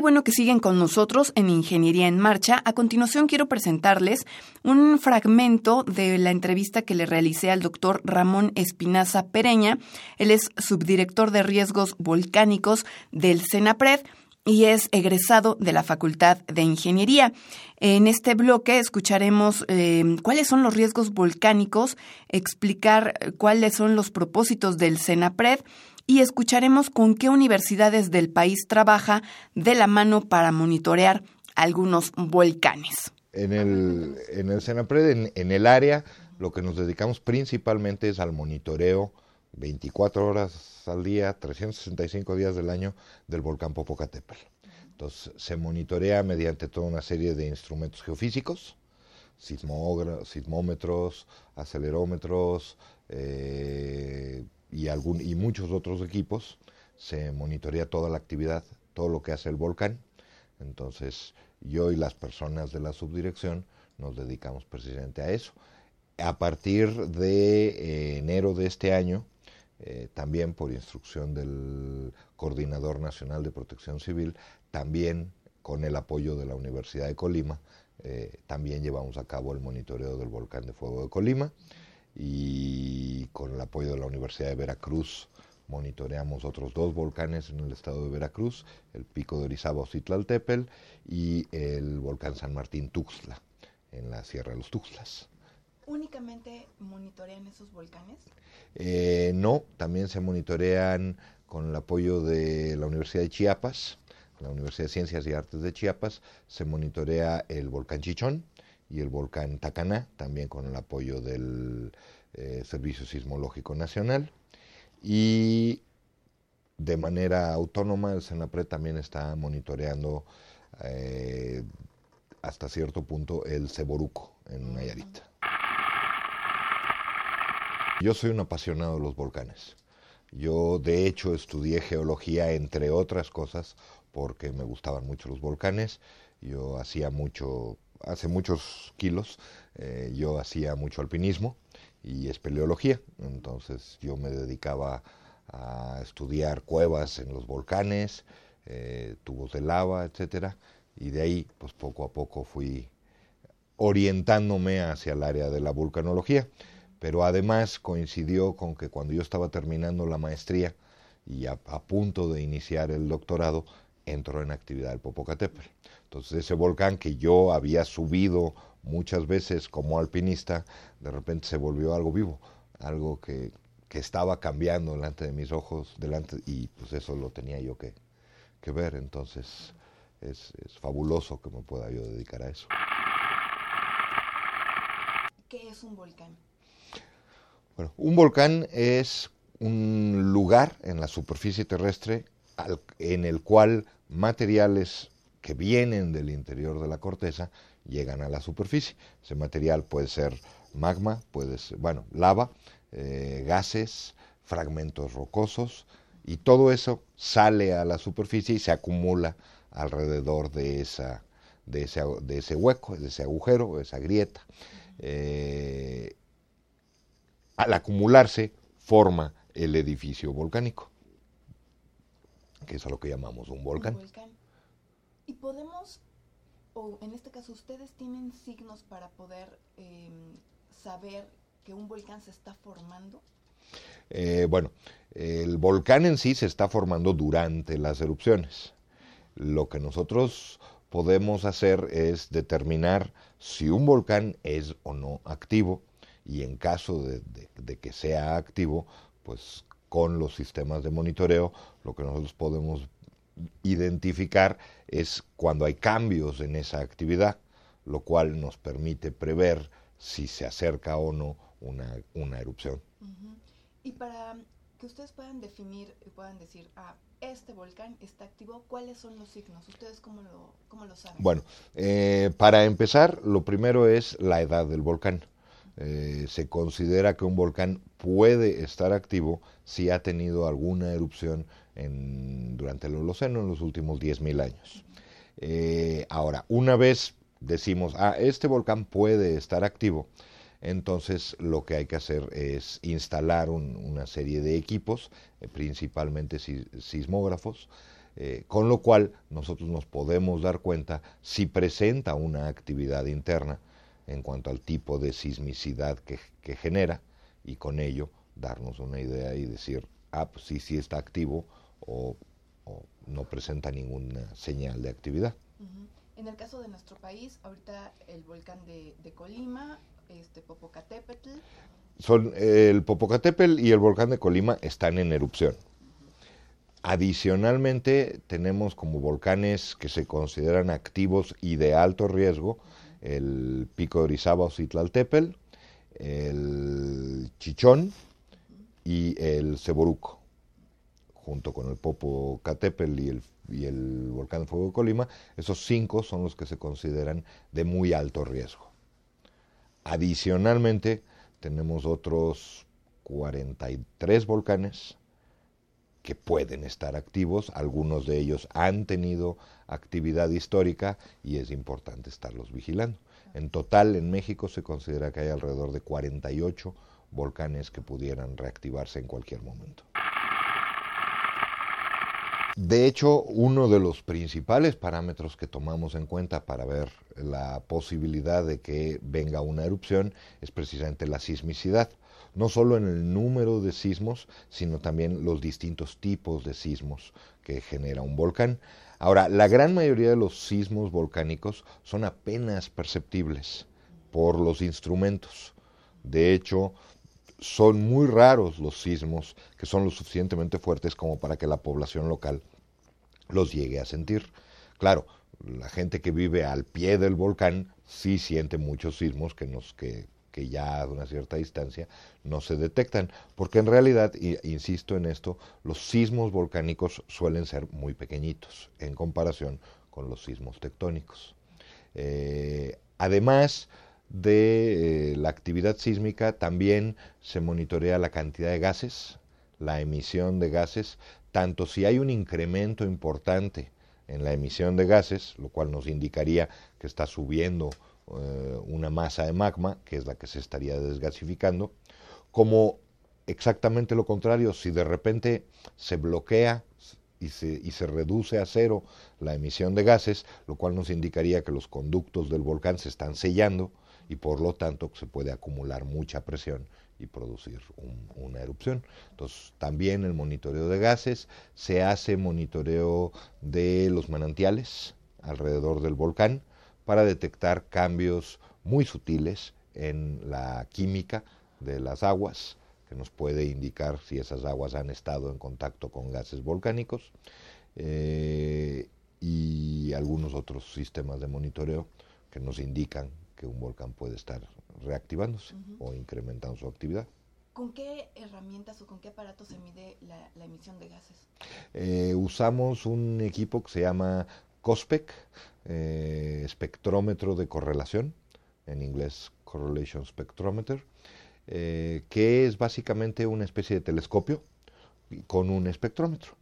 Bueno que siguen con nosotros en Ingeniería en Marcha. A continuación quiero presentarles un fragmento de la entrevista que le realicé al doctor Ramón Espinaza Pereña. Él es subdirector de riesgos volcánicos del CENAPRED y es egresado de la Facultad de Ingeniería. En este bloque escucharemos eh, cuáles son los riesgos volcánicos, explicar cuáles son los propósitos del CENAPRED, y escucharemos con qué universidades del país trabaja de la mano para monitorear algunos volcanes. En el, en el Senapred, en, el área, lo que nos dedicamos principalmente es al monitoreo 24 horas al día, 365 días del año del volcán Popocatépetl. Entonces, se monitorea mediante toda una serie de instrumentos geofísicos, sismómetros, acelerómetros, eh, y, algún, y muchos otros equipos, se monitorea toda la actividad, todo lo que hace el volcán. Entonces, yo y las personas de la subdirección nos dedicamos precisamente a eso. A partir de eh, enero de este año, eh, también por instrucción del Coordinador Nacional de Protección Civil, también con el apoyo de la Universidad de Colima, eh, también llevamos a cabo el monitoreo del volcán de fuego de Colima y con el apoyo de la Universidad de Veracruz monitoreamos otros dos volcanes en el estado de Veracruz, el pico de Orizaba Tepel y el volcán San Martín Tuxtla, en la Sierra de los Tuxtlas. ¿Únicamente monitorean esos volcanes? Eh, no, también se monitorean con el apoyo de la Universidad de Chiapas, la Universidad de Ciencias y Artes de Chiapas, se monitorea el volcán Chichón, y el volcán Tacaná, también con el apoyo del eh, Servicio Sismológico Nacional. Y de manera autónoma el SENAPRE también está monitoreando eh, hasta cierto punto el Ceboruco en Nayarit. Yo soy un apasionado de los volcanes. Yo de hecho estudié geología entre otras cosas porque me gustaban mucho los volcanes. Yo hacía mucho, hace muchos kilos, eh, yo hacía mucho alpinismo y espeleología. Entonces yo me dedicaba a estudiar cuevas en los volcanes, eh, tubos de lava, etcétera, y de ahí, pues poco a poco fui orientándome hacia el área de la vulcanología. Pero además coincidió con que cuando yo estaba terminando la maestría y a, punto de iniciar el doctorado, entró en actividad el Popocatépetl. Entonces ese volcán que yo había subido muchas veces como alpinista, de repente se volvió algo vivo, algo que, que estaba cambiando delante de mis ojos, delante, y pues eso lo tenía yo que, que ver. Entonces es, es fabuloso que me pueda yo dedicar a eso. ¿Qué es un volcán? Bueno, un volcán es un lugar en la superficie terrestre en el cual materiales que vienen del interior de la corteza llegan a la superficie. Ese material puede ser magma, puede ser, bueno, lava, eh, gases, fragmentos rocosos, y todo eso sale a la superficie y se acumula alrededor de, esa, de, ese, de ese hueco, de ese agujero, de esa grieta. Eh, al acumularse forma el edificio volcánico, que es a lo que llamamos un volcán. Y podemos, o en este caso ustedes tienen signos para poder em, saber que un volcán se está formando. Eh, bueno, el volcán en sí se está formando durante las erupciones. Lo que nosotros podemos hacer es determinar si un volcán es o no activo y en caso de, que sea activo, pues con los sistemas de monitoreo lo que nosotros podemos identificar es cuando hay cambios en esa actividad, lo cual nos permite prever si se acerca o no una, erupción. Y para que ustedes puedan definir y puedan decir, ah, este volcán está activo, ¿cuáles son los signos? ¿Ustedes cómo lo, cómo lo saben? Bueno, eh, para empezar, lo primero es la edad del volcán. Eh, se considera que un volcán puede estar activo si ha tenido alguna erupción durante el Holoceno en los últimos 10.000 años. Eh, ahora, una vez decimos, ah, este volcán puede estar activo, entonces lo que hay que hacer es instalar una serie de equipos, eh, principalmente sismógrafos, con lo cual nosotros nos podemos dar cuenta si presenta una actividad interna en cuanto al tipo de sismicidad que, genera y con ello darnos una idea y decir, ah, pues sí, sí está activo o, no presenta ninguna señal de actividad. En el caso de nuestro país, ahorita el volcán de, Colima, este Popocatépetl. Son, el Popocatépetl y el volcán de Colima están en erupción. Adicionalmente, tenemos como volcanes que se consideran activos y de alto riesgo el Pico de Orizaba o Citlaltépetl, el Chichón y el Ceboruco, junto con el Popocatépetl y el, y el volcán Fuego de Colima, esos cinco son los que se consideran de muy alto riesgo. Adicionalmente, tenemos otros 43 volcanes que pueden estar activos, algunos de ellos han tenido actividad histórica y es importante estarlos vigilando. En total, en México se considera que hay alrededor de 48 volcanes que pudieran reactivarse en cualquier momento. De hecho, uno de los principales parámetros que tomamos en cuenta para ver la posibilidad de que venga una erupción es precisamente la sismicidad no solo en el número de sismos, sino también los distintos tipos de sismos que genera un volcán. Ahora, la gran mayoría de los sismos volcánicos son apenas perceptibles por los instrumentos. De hecho, son muy raros los sismos que son lo suficientemente fuertes como para que la población local los llegue a sentir. Claro, la gente que vive al pie del volcán sí siente muchos sismos que nos que que ya a una cierta distancia no se detectan, porque en realidad, insisto en esto, los sismos volcánicos suelen ser muy pequeñitos en comparación con los sismos tectónicos. Eh, además, de eh, la actividad sísmica también se monitorea la cantidad de gases, la emisión de gases, tanto si hay un incremento importante en la emisión de gases, lo cual nos indicaría que está subiendo eh, una masa de magma, que es la que se estaría desgasificando, como exactamente lo contrario, si de repente se bloquea y se, y se, reduce a cero la emisión de gases, lo cual nos indicaría que los conductos del volcán se están sellando y por lo tanto se puede acumular mucha presión y producir una erupción. Entonces, también el monitoreo de gases, se hace monitoreo de los manantiales alrededor del volcán para detectar cambios muy sutiles en la química de las aguas, que nos puede indicar si esas aguas han estado en contacto con gases volcánicos, eh, y algunos otros sistemas de monitoreo que nos indican que un volcán puede estar reactivándose o incrementando su actividad. ¿Con qué herramientas o con qué aparatos se mide la, emisión de gases? Eh, usamos un equipo que se llama COSPEC, eh, espectrómetro de correlación, en inglés Correlation Spectrometer, eh, que es básicamente una especie de telescopio con un espectrómetro.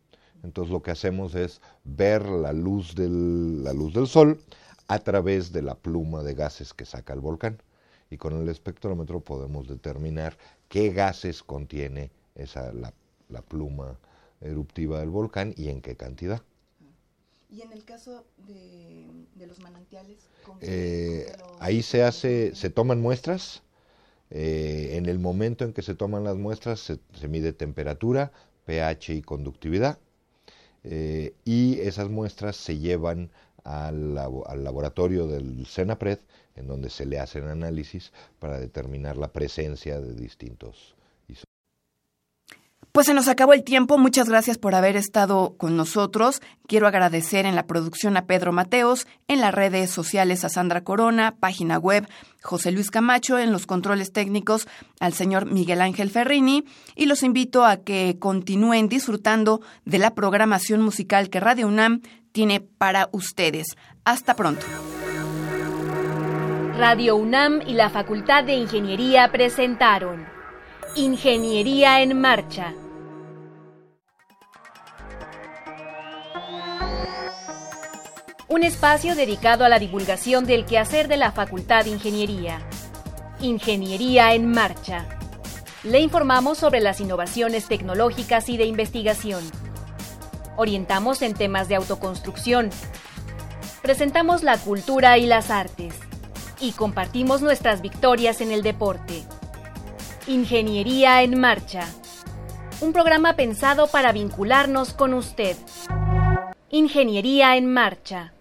Entonces lo que hacemos es ver la luz del, la luz del sol a través de la pluma de gases que saca el volcán. Y con el espectrómetro podemos determinar qué gases contiene esa, la, pluma eruptiva del volcán y en qué cantidad. Y en el caso de, los manantiales, eh, ahí se hace, se toman muestras. Eh, en el momento en que se toman las muestras se, mide temperatura, pH y conductividad. Eh, y esas muestras se llevan al, laboratorio del CENAPRED, en donde se le hacen análisis para determinar la presencia de distintos pues se nos acabó el tiempo. Muchas gracias por haber estado con nosotros. Quiero agradecer en la producción a Pedro Mateos, en las redes sociales a Sandra Corona, página web José Luis Camacho, en los controles técnicos al señor Miguel Ángel Ferrini y los invito a que continúen disfrutando de la programación musical que Radio UNAM tiene para ustedes. Hasta pronto. Radio UNAM y la Facultad de Ingeniería presentaron Ingeniería en Marcha un espacio dedicado a la divulgación del quehacer de la Facultad de Ingeniería. Ingeniería en Marcha. Le informamos sobre las innovaciones tecnológicas y de investigación. Orientamos en temas de autoconstrucción. Presentamos la cultura y las artes. Y compartimos nuestras victorias en el deporte. Ingeniería en Marcha. Un programa pensado para vincularnos con usted. Ingeniería en Marcha.